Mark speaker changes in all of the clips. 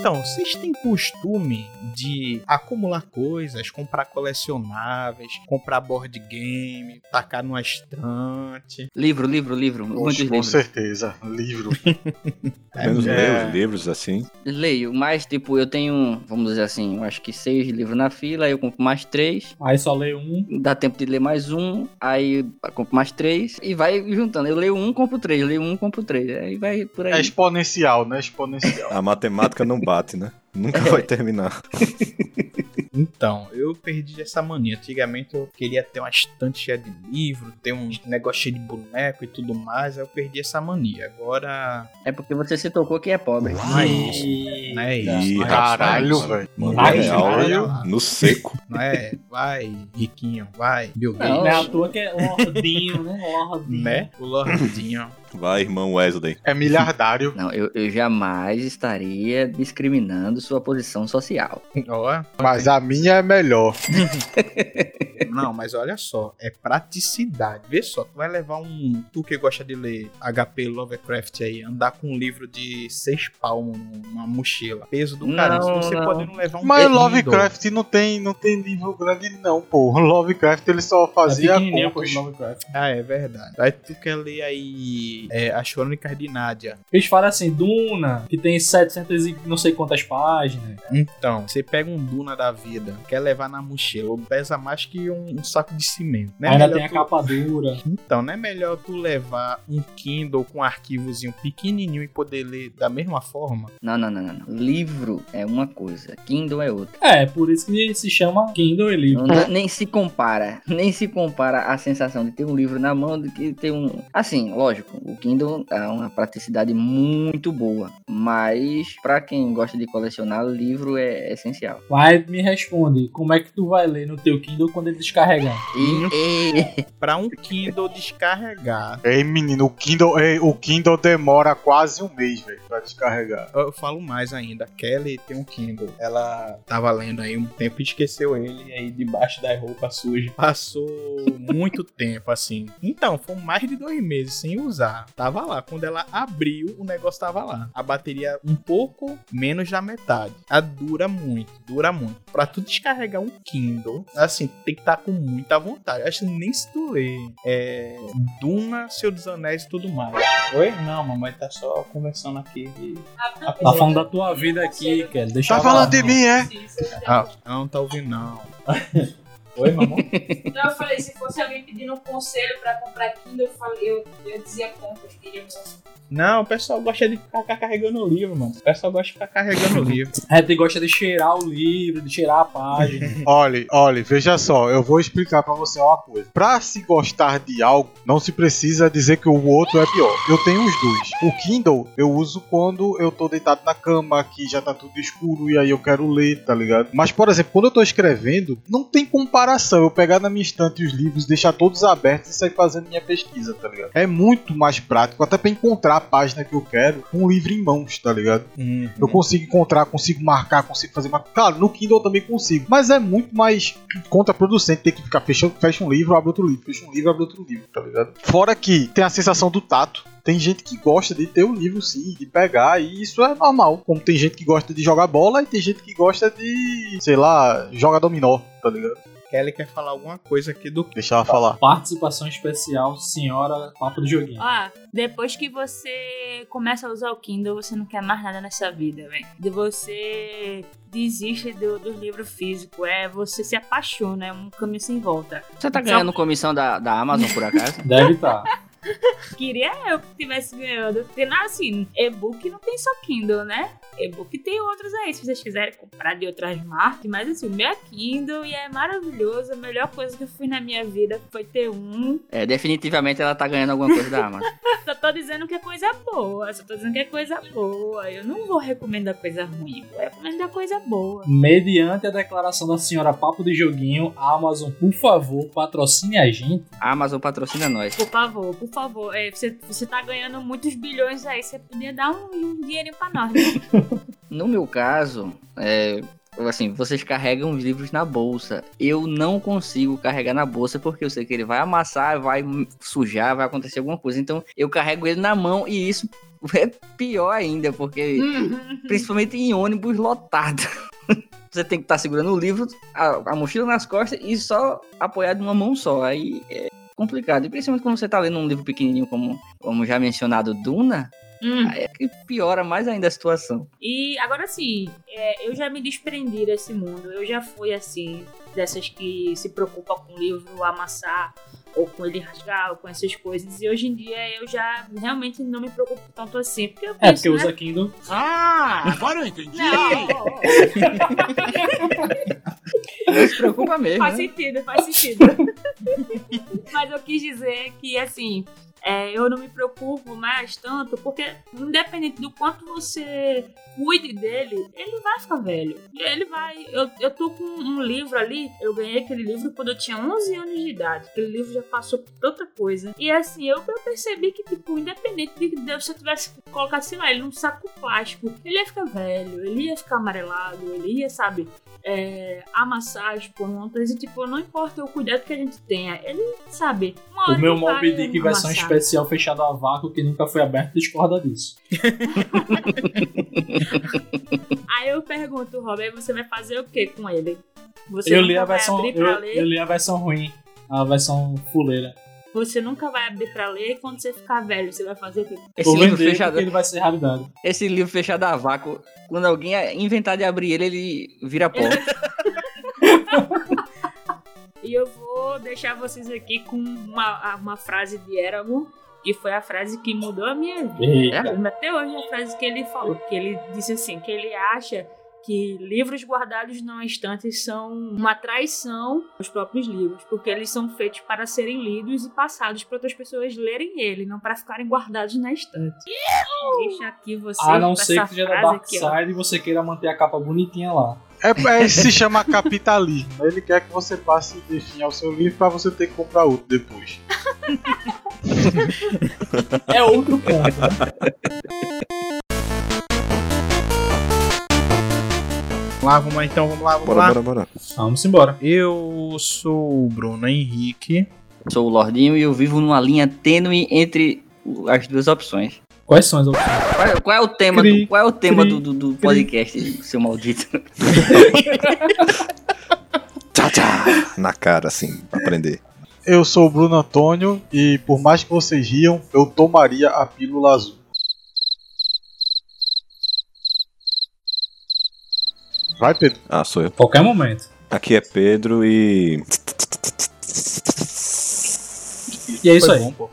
Speaker 1: Então, vocês têm costume de acumular coisas, comprar colecionáveis, comprar board game, tacar numa estante?
Speaker 2: Livro, livro, livro. Muitos
Speaker 3: Oxe, com
Speaker 2: livros.
Speaker 3: certeza. Livro.
Speaker 4: Menos
Speaker 1: É.
Speaker 4: ler os livros assim.
Speaker 2: Leio, mas tipo, eu tenho, vamos dizer assim, eu acho que seis livros na fila, aí eu compro mais três.
Speaker 5: Aí só leio um.
Speaker 2: Dá tempo de ler mais um, aí eu compro mais três e vai juntando. Eu leio um, compro três, leio um, compro três. Aí vai por aí.
Speaker 3: É exponencial, né? Exponencial.
Speaker 4: A matemática não bate, né? Nunca vai terminar.
Speaker 1: Então, eu perdi essa mania. Antigamente eu queria ter uma estante cheia de livro, ter um negócio cheio de boneco e tudo mais. Aí eu perdi essa mania. Agora.
Speaker 2: É porque você se tocou que é pobre.
Speaker 1: É isso. Não é isso. É
Speaker 3: Caralho, velho.
Speaker 4: Real,
Speaker 1: vai.
Speaker 4: no seco.
Speaker 1: Não é? Vai, riquinho, vai. Bill
Speaker 2: Não.
Speaker 1: Gates.
Speaker 5: Não é à toa que é lordinho, né? Lordinho.
Speaker 1: Né? O Lordinho.
Speaker 4: Vai, irmão Wesley.
Speaker 3: É miliardário.
Speaker 2: Não, eu, eu jamais estaria discriminando sua posição social.
Speaker 1: Ó,
Speaker 3: Mas a minha é melhor.
Speaker 1: Não, mas olha só, é praticidade. Vê só, tu vai levar um. Tu que gosta de ler HP Lovecraft aí, andar com um livro de seis palmos numa mochila. Peso do caralho.
Speaker 2: Não,
Speaker 1: Você
Speaker 2: não.
Speaker 1: pode não levar um
Speaker 3: Mas. Lovecraft não tem, não tem livro grande, não, pô. Lovecraft ele só
Speaker 5: É
Speaker 3: fazia contos.
Speaker 5: pro Lovecraft.
Speaker 1: Ah, é verdade. Aí tu quer ler aí é, As Crônicas de Nádia.
Speaker 5: Eles falam assim, Duna, que tem 700 e não sei quantas páginas.
Speaker 1: Então, você pega um Duna da vida, quer levar na mochila, pesa mais que um, um saco de cimento. Não é
Speaker 5: Ainda tem a
Speaker 1: tu-
Speaker 5: capa dura.
Speaker 1: Então, não é melhor tu levar um Kindle com um arquivozinho pequenininho e poder ler da mesma forma?
Speaker 2: Não, não, não, não, não. Livro é uma coisa, Kindle é outra.
Speaker 5: É, por isso que se chama Kindle e livro.
Speaker 2: Não nem se compara, nem se compara a sensação de ter um livro na mão do que ter um. Assim, lógico, o Kindle é uma praticidade muito boa, mas pra quem gosta de colecionar, livro é essencial.
Speaker 5: Mas me responde, como é que tu vai ler no teu Kindle quando ele descarregar?
Speaker 2: E-
Speaker 1: Pra um Kindle descarregar.
Speaker 3: Ei, menino, o Kindle, ei, o Kindle demora quase um mês, velho, pra descarregar.
Speaker 1: Eu eu falo mais ainda. A Kelly tem um Kindle. Ela tava lendo aí um tempo e esqueceu ele aí debaixo das roupas sujas. Passou muito tempo assim. Então, foi mais de dois meses sem usar. Tava lá. Quando ela abriu, o negócio tava lá. A bateria um pouco menos da metade. A dura muito, dura muito. Pra tu descarregar um Kindle, assim, tem que estar com muita vontade. Acho que nem se tu ler é, Duna, Seu dos Anéis e tudo mais. Oi? Não, mamãe tá só conversando aqui. de-
Speaker 5: Tá falando da tua vida aqui, Kelly. Deixa
Speaker 3: Tá
Speaker 5: eu
Speaker 3: falando
Speaker 5: falar.
Speaker 3: de mim, é?
Speaker 1: Ah, não tá ouvindo, não. Oi, mamãe?
Speaker 6: Então eu falei, se fosse alguém pedindo um conselho pra comprar Kindle, eu, falei, eu, eu dizia compra, eu queria muito.
Speaker 1: Não, o pessoal gosta de ficar carregando o livro, mano. O pessoal gosta de ficar carregando o livro.
Speaker 5: É, tu gosta de cheirar o livro, de cheirar a página.
Speaker 3: Olha, olha, veja só, eu vou explicar pra você uma coisa. Pra se gostar de algo, não se precisa dizer que o outro é pior. Eu tenho os dois. O Kindle eu uso quando eu tô deitado na cama, que já tá tudo escuro e aí eu quero ler, tá ligado? Mas, por exemplo, quando eu tô escrevendo, não tem comparação. Eu pegar na minha estante os livros, deixar todos abertos e sair fazendo minha pesquisa, tá ligado? É muito mais prático, até pra encontrar a página que eu quero com o livro em mãos, tá ligado? Eu consigo encontrar, consigo marcar, consigo fazer uma. Claro, no Kindle eu também consigo. Mas é muito mais contraproducente ter que ficar fechando, fecha um livro, abre outro livro, fecha um livro, abre outro livro, tá ligado? Fora que tem a sensação do tato. Tem gente que gosta de ter o livro sim, de pegar, e isso é normal. Como tem gente que gosta de jogar bola e tem gente que gosta de, sei lá, jogar dominó, tá ligado?
Speaker 1: Kelly quer falar alguma coisa aqui do
Speaker 3: Deixa ela falar.
Speaker 5: Participação especial, senhora Papo de Joguinho.
Speaker 6: Ah, depois que você começa a usar o Kindle, você não quer mais nada nessa vida, velho. De você desiste do, do livro físico, é você se apaixona, é um caminho sem volta.
Speaker 2: você tá ganhando comissão da, da Amazon por acaso?
Speaker 5: Deve estar.
Speaker 6: Queria eu que tivesse ganhando. Porque, não, assim, e-book não tem só Kindle, né? E-book tem outros aí, se vocês quiserem comprar de outras marcas. Mas, assim, o meu é Kindle e é maravilhoso. A melhor coisa que eu fiz na minha vida foi ter um.
Speaker 2: É, definitivamente ela tá ganhando alguma coisa da Amazon.
Speaker 6: Só tô dizendo que é coisa boa. Só tô dizendo que é coisa boa. Eu não vou recomendar coisa ruim. Vou recomendar coisa boa.
Speaker 5: Mediante a declaração da senhora Papo de Joguinho, a Amazon, por favor, patrocine a gente.
Speaker 2: A Amazon patrocina nós.
Speaker 6: Por favor, por favor. É, você, você tá ganhando muitos bilhões aí. Você podia dar um, um dinheirinho pra nós, né?
Speaker 2: No meu caso, é, assim, vocês carregam os livros na bolsa. Eu não consigo carregar na bolsa porque eu sei que ele vai amassar, vai sujar, vai acontecer alguma coisa. Então eu carrego ele na mão e isso é pior ainda, porque principalmente em ônibus lotado. Você tem que estar segurando o livro, a, a mochila nas costas e só apoiado numa mão só. Aí é complicado. E principalmente quando você tá lendo um livro pequenininho como, como já mencionado, Duna,
Speaker 6: Hum.
Speaker 2: aí é que piora mais ainda a situação.
Speaker 6: E agora sim, é, eu já me desprendi desse mundo. Eu já fui assim, dessas que se preocupam com o livro amassar, ou com ele rasgar, ou com essas coisas. E hoje em dia eu já realmente não me preocupo tanto assim. Porque eu
Speaker 5: É,
Speaker 6: penso,
Speaker 5: porque
Speaker 6: né?
Speaker 5: usa Kindle.
Speaker 7: Ah, agora eu entendi.
Speaker 6: Não,
Speaker 2: Não se preocupa mesmo,
Speaker 6: faz
Speaker 2: né?
Speaker 6: sentido, faz sentido. Mas eu quis dizer que, assim, é, eu não me preocupo mais tanto, porque independente do quanto você cuide dele, ele vai ficar velho. Ele vai. Eu, eu tô com um livro ali, eu ganhei aquele livro quando eu tinha 11 anos de idade. Aquele livro já passou por tanta coisa. E assim, eu, eu percebi que, tipo, independente de Deus, se eu tivesse colocado, sei lá, ele num saco plástico, ele ia ficar velho, ele ia ficar amarelado, ele ia, sabe, é, amassar as pontas e, tipo, não importa o cuidado que a gente tenha, ele, sabe, uma
Speaker 5: O meu
Speaker 6: vai
Speaker 5: Moby Dick versão
Speaker 6: amassar.
Speaker 5: especial fechado a vácuo que nunca foi aberto discorda disso.
Speaker 6: Aí eu pergunto, Robert, você vai fazer o que com ele? Você
Speaker 5: Eu
Speaker 6: nunca
Speaker 5: li a
Speaker 6: vai
Speaker 5: versão. Eu,
Speaker 6: ler?
Speaker 5: eu li a versão ruim. A versão fuleira.
Speaker 6: Você nunca vai abrir pra ler e quando você ficar velho, você vai fazer o quê?
Speaker 2: Esse
Speaker 5: Vou
Speaker 2: livro, fechado,
Speaker 5: ele vai ser raridade.
Speaker 2: esse livro fechado a vácuo, quando alguém inventar de abrir ele, ele vira pó.
Speaker 6: E eu vou deixar vocês aqui com uma, uma frase de Eragon, que foi a frase que mudou a minha vida.
Speaker 5: Eita.
Speaker 6: Até hoje a frase que ele falou, que ele disse assim, que ele acha que livros guardados na estante são uma traição aos próprios livros, porque eles são feitos para serem lidos e passados para outras pessoas lerem ele, não para ficarem guardados na estante. Deixa aqui vocês
Speaker 5: A não ser que seja da Dark
Speaker 6: aqui, ó.
Speaker 5: Side e você queira manter a capa bonitinha lá.
Speaker 3: É, é, se chama capitalismo. Ele quer que você passe de fim ao seu livro pra você ter que comprar outro depois.
Speaker 5: É outro ponto.
Speaker 1: Vamos lá, vamos lá então, vamos lá, vamos
Speaker 4: Bora,
Speaker 1: lá.
Speaker 4: bora, bora.
Speaker 5: Vamos embora.
Speaker 1: Eu sou o Bruno Henrique.
Speaker 2: Sou o Lordinho e eu vivo numa linha tênue entre as duas opções.
Speaker 5: Quais são as opções?
Speaker 2: Qual é, qual é o tema,
Speaker 5: Cri,
Speaker 2: do, qual é o tema
Speaker 5: cri,
Speaker 2: do, do, do podcast, seu maldito?
Speaker 4: Tchá, tchá. Na cara, assim, pra aprender.
Speaker 3: Eu sou o Bruno Antônio e por mais que vocês riam, eu tomaria a pílula azul. Vai, Pedro.
Speaker 4: Ah, sou eu.
Speaker 5: Qualquer momento.
Speaker 4: Aqui é Pedro e.
Speaker 5: E é isso
Speaker 1: Foi
Speaker 5: aí.
Speaker 1: bom,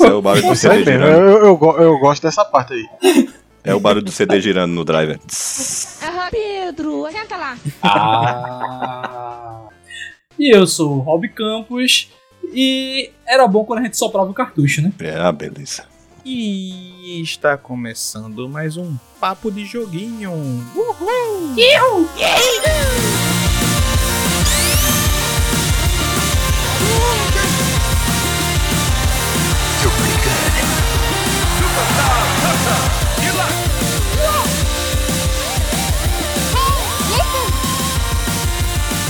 Speaker 4: Esse é o barulho do
Speaker 3: Isso
Speaker 4: CD
Speaker 3: mesmo,
Speaker 4: girando.
Speaker 3: eu, eu, eu gosto dessa parte aí.
Speaker 4: É o barulho do CD girando no driver.
Speaker 8: Pedro, senta lá.
Speaker 5: Ah. E eu sou o Rob Campos. E era bom quando a gente soprava o cartucho, né?
Speaker 4: É, ah, beleza.
Speaker 1: E está começando mais um Papo de Joguinho.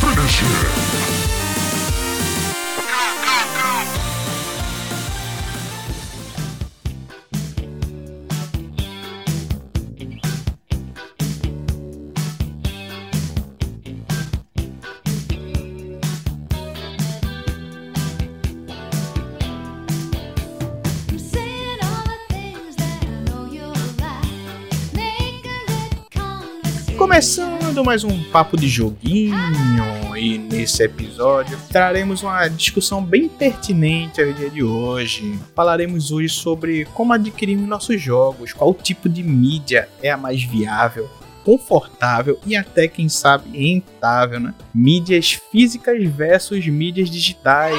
Speaker 8: Finish it.
Speaker 1: Começando mais um Papo de Joguinho. E nesse episódio traremos uma discussão bem pertinente ao dia de hoje. Falaremos hoje sobre como adquirirmos nossos jogos, qual tipo de mídia é a mais viável, confortável e até, quem sabe, rentável, né? Mídias físicas versus mídias digitais.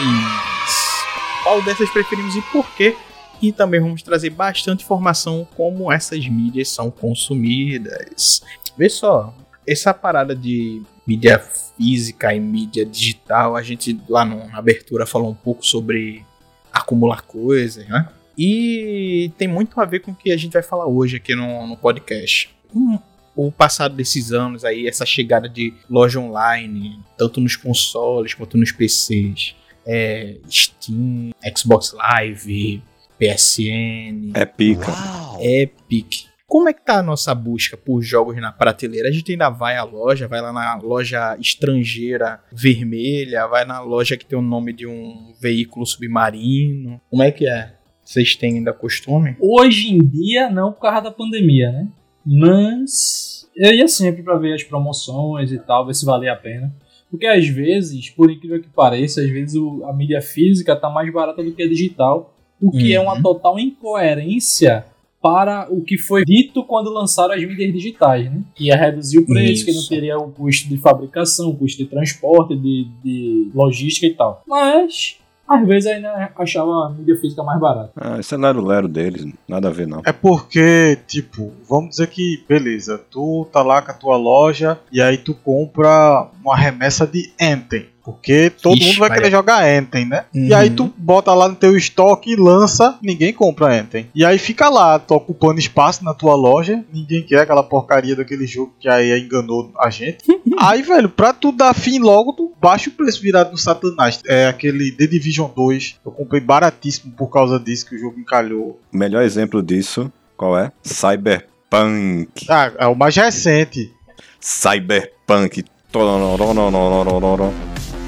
Speaker 1: Qual dessas preferimos e por quê? E também vamos trazer bastante informação como essas mídias são consumidas. Vê só, essa parada de mídia física e mídia digital, a gente lá na abertura falou um pouco sobre acumular coisas, né? E tem muito a ver com o que a gente vai falar hoje aqui no, no podcast. Um- o passado desses anos aí, essa chegada de loja online, tanto nos consoles quanto nos PCs, é, Steam, Xbox Live, PSN,
Speaker 4: É pica.
Speaker 1: Epic. Como é que tá a nossa busca por jogos na prateleira? A gente ainda vai à loja, vai lá na loja estrangeira vermelha, vai na loja que tem o nome de um veículo submarino. Como é que é? Vocês têm ainda costume?
Speaker 5: Hoje em dia, não por causa da pandemia, né? Mas eu ia sempre pra ver as promoções e tal, ver se valia a pena. Porque às vezes, por incrível que pareça, às vezes a mídia física tá mais barata do que a digital, o que é
Speaker 1: Uhum.
Speaker 5: uma total incoerência para o que foi dito quando lançaram as mídias digitais, né? Que ia reduzir o preço, que não
Speaker 1: Isso.
Speaker 5: teria o custo de fabricação, o custo de transporte, de, de logística e tal. Mas, às vezes ainda achava a mídia física mais barata.
Speaker 4: Ah, isso é lero-lero deles, nada a ver não.
Speaker 3: É porque, tipo, vamos dizer que, beleza, tu tá lá com a tua loja e aí tu compra uma remessa de Anthem. Porque todo
Speaker 1: Ixi,
Speaker 3: mundo vai querer jogar Anthem, né? E
Speaker 1: Uhum.
Speaker 3: aí tu bota lá no teu estoque e lança, ninguém compra Anthem. E aí fica lá, tu ocupando espaço na tua loja, ninguém quer aquela porcaria daquele jogo que aí enganou a gente. aí, velho, pra tu dar fim logo, tu baixa o preço virado no Satanás. É aquele The Division 2, eu comprei baratíssimo por causa disso que o jogo encalhou.
Speaker 4: O melhor exemplo disso, qual é? Cyberpunk.
Speaker 3: Ah, é o mais recente.
Speaker 4: Cyberpunk. Tororororororororor.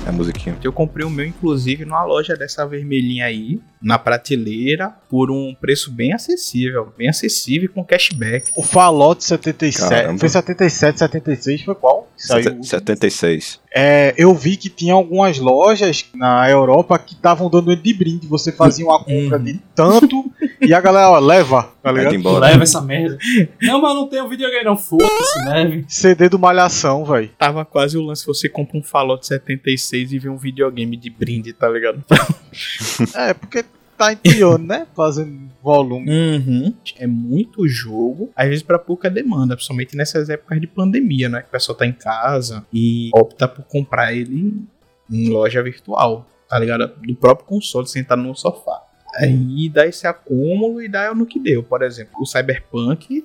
Speaker 4: É a musiquinha.
Speaker 1: Eu comprei o meu, inclusive, numa loja dessa vermelhinha aí, na prateleira, por um preço bem acessível. Bem acessível e com cashback.
Speaker 3: O Fallout 77.
Speaker 4: Caramba.
Speaker 3: Foi 77, 76, foi qual? Saiu.
Speaker 4: Sete- 76.
Speaker 3: É, eu vi que tinha algumas lojas na Europa que estavam dando ele de brinde. Você fazia uma compra de tanto e a galera, ó, leva, tá ligado?
Speaker 4: embora.
Speaker 5: Leva essa merda. não, mas não tem o videogame, não. Foda-se, leve.
Speaker 3: CD do Malhação, velho.
Speaker 1: Tava quase o lance, você compra um Fallout 76 e vê um videogame de brinde, tá ligado?
Speaker 3: É, porque tá ampliando, né? Fazendo volume.
Speaker 1: Uhum. É muito jogo, às vezes pra pouca demanda, principalmente nessas épocas de pandemia, né? Que o pessoal tá em casa e opta por comprar ele em loja virtual, tá ligado? Do próprio console, sentado no sofá. Aí dá esse acúmulo e dá no que deu. Por exemplo, o Cyberpunk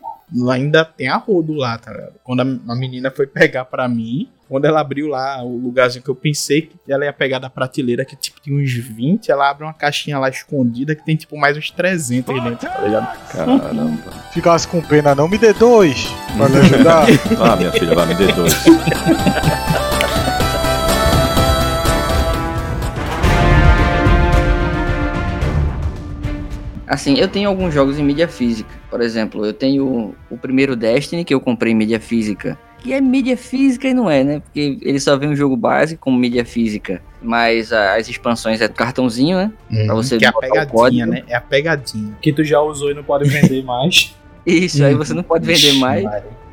Speaker 1: ainda tem a rodo lá, tá ligado? Quando a, a menina foi pegar pra mim, quando ela abriu lá o lugarzinho que eu pensei que ela ia pegar da prateleira, que tipo tinha uns 20, ela abre uma caixinha lá escondida que tem tipo mais uns 300 aí dentro, tá ligado?
Speaker 4: Caramba.
Speaker 3: Ficasse com pena, não me dê dois pra me ajudar.
Speaker 4: Ah, minha filha, vai me dê dois.
Speaker 2: Assim, eu tenho alguns jogos em mídia física. Por exemplo, eu tenho o primeiro Destiny, que eu comprei em mídia física. Que é mídia física e não é, né? Porque ele só vem um jogo básico como mídia física. Mas as expansões é do cartãozinho, né? Pra você
Speaker 1: que é a pegadinha, né? É a pegadinha.
Speaker 5: Que tu já usou e não pode vender mais.
Speaker 2: Isso, aí
Speaker 1: Uhum.
Speaker 2: você não pode vender mais.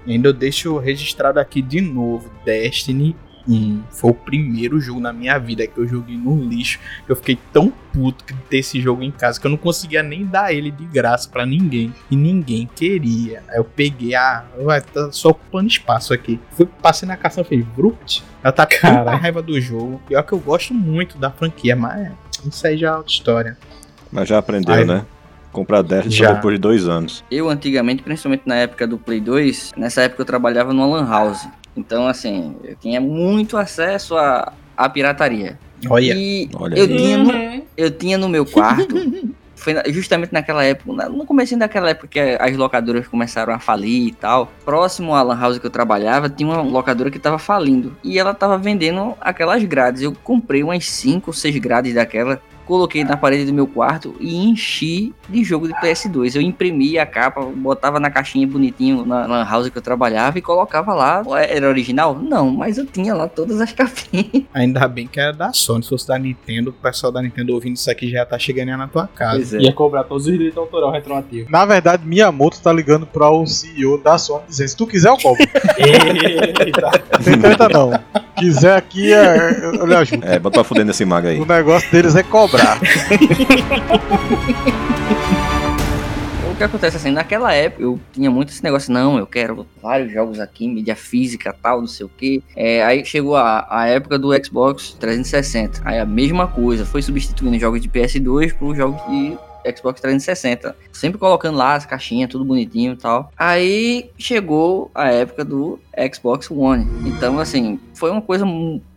Speaker 1: E ainda eu deixo registrado aqui de novo: Destiny 1. Foi o primeiro jogo na minha vida que eu joguei no lixo. Eu fiquei tão puto de ter esse jogo em casa que eu não conseguia nem dar ele de graça pra ninguém. E ninguém queria. Aí eu peguei, ah, vai, tá só ocupando espaço aqui. Fui, passei na caça e falei, Bruct, ela tá com tanta raiva do jogo. Pior que eu gosto muito da franquia, mas isso aí já é outra história.
Speaker 4: Mas já aprendeu,
Speaker 1: Ai,
Speaker 4: né? Comprar Destiny
Speaker 1: Já.
Speaker 4: só depois de dois anos.
Speaker 2: Eu antigamente, principalmente na época do Play 2, nessa época eu trabalhava numa lan house. Então, assim, eu tinha muito acesso à, à pirataria.
Speaker 1: Olha.
Speaker 2: E
Speaker 4: Olha
Speaker 2: eu
Speaker 4: aí.
Speaker 2: tinha, no, eu tinha no meu quarto. Foi justamente naquela época, no começo daquela época que as locadoras começaram a falir e tal. Próximo à lan house que eu trabalhava, tinha uma locadora que tava falindo. E ela tava vendendo aquelas grades. Eu comprei umas 5 ou 6 grades daquela. Coloquei na parede do meu quarto e enchi de jogo de PS2. Eu imprimia a capa, botava na caixinha bonitinho na lan house que eu trabalhava e colocava lá. Era original? Não, mas eu tinha lá todas as capinhas.
Speaker 1: Ainda bem que era da Sony. Se fosse da Nintendo, o pessoal da Nintendo ouvindo isso aqui já tá chegando aí na tua casa.
Speaker 2: Pois é.
Speaker 5: Ia cobrar todos os direitos autoral retroativo.
Speaker 3: Na verdade, Miyamoto tá ligando pra o CEO da Sony dizendo: se tu quiser, eu cobro.
Speaker 5: Eita.
Speaker 3: Não tem treta não. Quiser aqui, é, eu lhe ajudo.
Speaker 4: É, bota pra fuder nesse mago aí.
Speaker 3: O negócio deles é cobrar.
Speaker 2: O que acontece assim, naquela época eu tinha muito esse negócio, não, eu quero vários jogos aqui, mídia física, tal, não sei o que. aí chegou a, a época do Xbox 360. Aí a mesma coisa, foi substituindo jogos de PS2 por jogos de Xbox 360. Sempre colocando lá as caixinhas, tudo bonitinho e tal. Aí chegou a época do Xbox One. Então, assim, foi uma coisa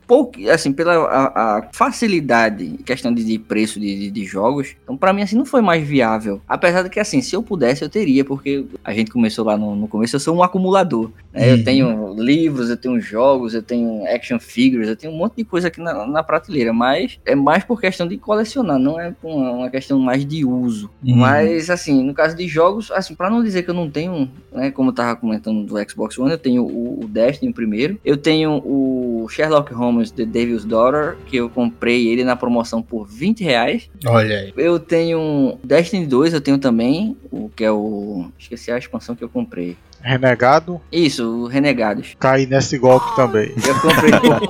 Speaker 2: pouco, assim, pela a, a facilidade, questão de, de preço de, de, de jogos, então pra mim, assim, não foi mais viável. Apesar de que, assim, se eu pudesse, eu teria, porque a gente começou lá no, no começo, eu sou um acumulador. né?
Speaker 1: Uhum.
Speaker 2: Eu tenho livros, eu tenho jogos, eu tenho action figures, eu tenho um monte de coisa aqui na, na prateleira, mas é mais por questão de colecionar, não é uma, uma questão mais de uso.
Speaker 1: Uhum.
Speaker 2: Mas, assim, no caso de jogos, assim, pra não dizer que eu não tenho, né, como eu tava comentando do Xbox One, eu tenho o, o Destiny primeiro, eu tenho o Sherlock Holmes The Devil's Daughter, que eu comprei ele na promoção por 20 reais.
Speaker 1: Olha aí.
Speaker 2: Eu tenho Destiny 2, eu tenho também, o que é o... esqueci a expansão que eu comprei.
Speaker 3: Renegado,
Speaker 2: Isso, o Renegados.
Speaker 3: caí nesse golpe também.
Speaker 2: Eu comprei por...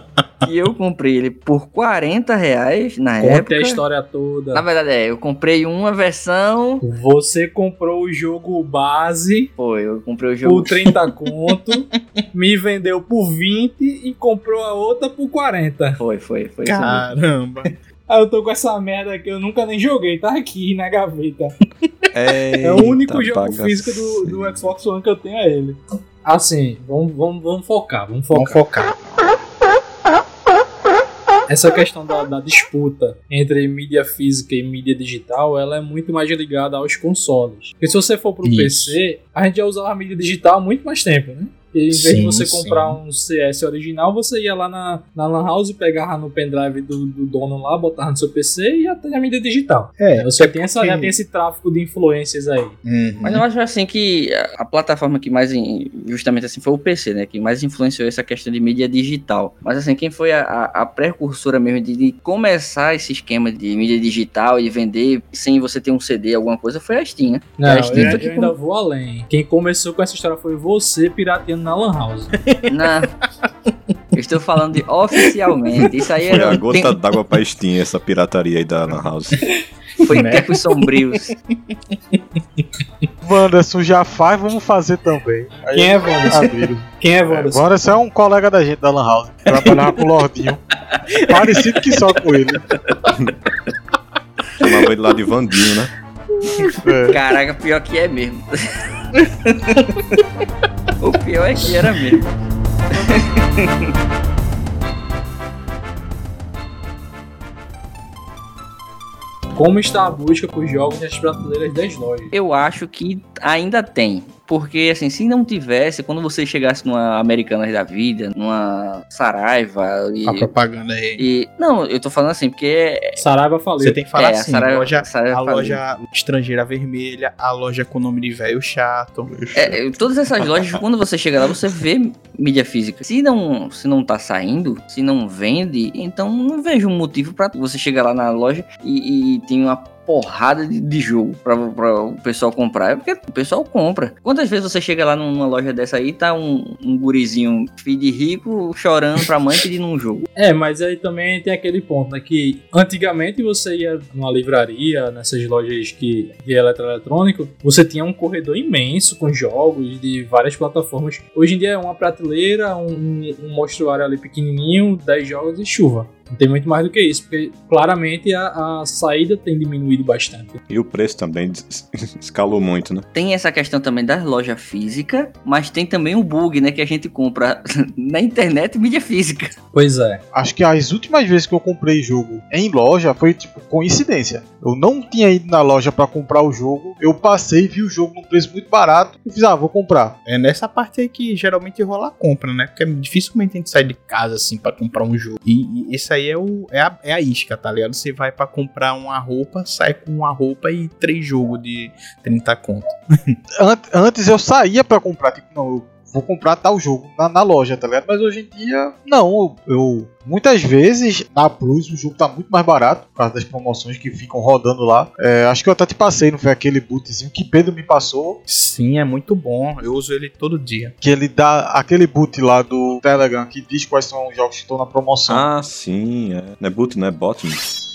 Speaker 2: e eu comprei ele por 40 reais na
Speaker 5: Conte
Speaker 2: época.
Speaker 5: a história toda.
Speaker 2: Na verdade, é, eu comprei uma versão.
Speaker 5: Você comprou o jogo base
Speaker 2: Foi, eu comprei o jogo.
Speaker 5: por 30 conto, me vendeu por 20 e comprou a outra por 40.
Speaker 2: Foi, foi, foi.
Speaker 1: Caramba.
Speaker 5: Aí eu tô com essa merda que eu nunca nem joguei, tá aqui na gaveta.
Speaker 4: É
Speaker 5: É o único jogo físico do, do Xbox One que eu tenho a ele. Assim, vamos, vamos, vamos focar, vamos
Speaker 1: Vamos
Speaker 5: focar. Essa questão da, da disputa entre mídia física e mídia digital, ela é muito mais ligada aos consoles. Porque se você for pro
Speaker 1: Isso.
Speaker 5: PC, a gente já usava a mídia digital há muito mais tempo, né? E em vez de
Speaker 1: Sim,
Speaker 5: você
Speaker 1: sim.
Speaker 5: comprar um CS original, você ia lá na, na Lan House, pegava no pendrive do, do dono lá, botava no seu PC e ia ter a mídia digital.
Speaker 1: É,
Speaker 5: Você tem essa, já tem esse tráfico de influências aí.
Speaker 1: Uhum.
Speaker 2: Mas eu acho assim que a, a plataforma que mais, in- justamente assim, foi o PC, né? Que mais influenciou essa questão de mídia digital. Mas assim, quem foi a, a- a precursora mesmo de, de começar esse esquema de mídia digital e vender sem você ter um CD, alguma coisa, foi a Steam, né?
Speaker 5: Não,
Speaker 2: a
Speaker 5: eu,
Speaker 2: Steam
Speaker 5: eu
Speaker 2: que
Speaker 5: ainda vou além. Quem começou com essa história foi você pirateando na Lan House.
Speaker 2: Não. Eu estou falando de oficialmente. Isso aí
Speaker 4: Foi
Speaker 2: era
Speaker 4: a gota
Speaker 2: tempo-
Speaker 4: d'água pra Steam, essa pirataria aí da Lan House.
Speaker 2: foi
Speaker 1: né?
Speaker 2: tempos sombrios.
Speaker 3: Wanderson já faz, vamos fazer também. Aí
Speaker 5: Quem é Wanderson? Quem é
Speaker 3: É,
Speaker 5: Wanderson?
Speaker 3: Wanderson é um colega da gente da Lan House. Trabalhava com o Lordinho. Parecido que só com ele.
Speaker 4: Chamava ele lá de Vandinho, né?
Speaker 3: É.
Speaker 2: Caraca, pior que é mesmo. o pior é que era mesmo.
Speaker 5: Como está a busca por jogos nas prateleiras das lojas?
Speaker 2: Eu acho que ainda tem. Porque, assim, se não tivesse, quando você chegasse numa Americanas da Vida, numa Saraiva e.
Speaker 1: A propaganda aí.
Speaker 2: e- não, eu tô falando assim, porque
Speaker 5: Saraiva falou.
Speaker 1: Você tem que falar
Speaker 2: É, a
Speaker 1: assim,
Speaker 2: Saraiva-
Speaker 1: loja,
Speaker 2: a Saraiva
Speaker 1: a loja estrangeira vermelha, a loja com nome de velho chato.
Speaker 2: é, todas essas lojas, quando você chega lá, você vê mídia física. Se não, se não tá saindo, se não vende, então não vejo um motivo pra você chegar lá na loja e, e tem uma porrada de, de jogo pra o pessoal comprar. É porque o pessoal compra. Quantas vezes você chega lá numa loja dessa aí, tá um, um gurizinho filho de rico chorando pra mãe pedindo um jogo?
Speaker 5: É, mas aí também tem aquele ponto, né? Que antigamente você ia numa livraria, nessas lojas que, de eletroeletrônico, você tinha um corredor imenso com jogos de várias plataformas. Hoje em dia é uma prateleira, um, um mostruário ali pequenininho, 10 jogos e chuva. Não tem muito mais do que isso, porque claramente a, a saída tem diminuído bastante.
Speaker 4: E o preço também escalou muito, né?
Speaker 2: Tem essa questão também da loja física, mas tem também o bug, né? Que a gente compra na internet mídia física.
Speaker 5: Pois é.
Speaker 3: Acho que as últimas vezes que eu comprei jogo em loja foi tipo coincidência. Eu não tinha ido na loja pra comprar o jogo, eu passei, vi o jogo num preço muito barato e fiz, ah, vou comprar.
Speaker 1: É nessa parte aí que geralmente rola a compra, né? Porque dificilmente a gente sai de casa assim pra comprar um jogo. E, e esse aí é, o, é, a, é a isca, tá ligado? Você vai pra comprar uma roupa, sai com uma roupa e três jogos de 30 conto.
Speaker 3: Ant- antes eu saía pra comprar, tipo, não, eu vou comprar tal jogo na, na loja, tá ligado? Mas hoje em dia, não, eu, eu- muitas vezes na Plus o jogo tá muito mais barato por causa das promoções que ficam rodando lá. É, acho que eu até te passei, não foi aquele bootzinho que Pedro me passou,
Speaker 1: Sim, é muito bom. Eu uso ele todo dia.
Speaker 3: que ele dá aquele boot lá do Telegram que diz quais são os jogos que estão na promoção.
Speaker 4: Ah, sim. É. Não é boot, não é bot.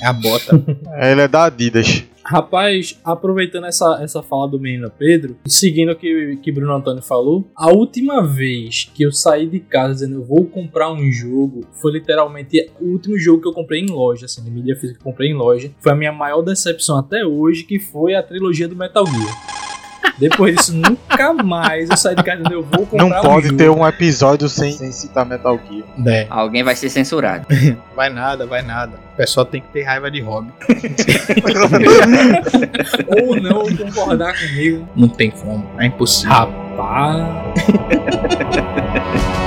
Speaker 1: É a bota.
Speaker 3: Ele é da Adidas.
Speaker 5: Rapaz, aproveitando essa, essa fala do menino Pedro, e seguindo o que, que Bruno Antônio falou, a última vez que eu saí de casa dizendo eu vou comprar um jogo, foi literalmente o último jogo que eu comprei em loja, assim, de mídia física que eu comprei em loja. Foi a minha maior decepção até hoje, que foi a trilogia do Metal Gear. Depois disso, nunca mais eu saí de casa eu vou comprar
Speaker 3: Não
Speaker 5: um
Speaker 3: pode
Speaker 5: jogo.
Speaker 3: ter um episódio sem, sem citar Metal Gear.
Speaker 1: É.
Speaker 2: Alguém vai ser censurado.
Speaker 1: Vai nada, vai nada. O pessoal tem que ter raiva de hobby.
Speaker 5: Ou não, concordar comigo.
Speaker 1: Não tem como. É impossível.
Speaker 5: Rapaz.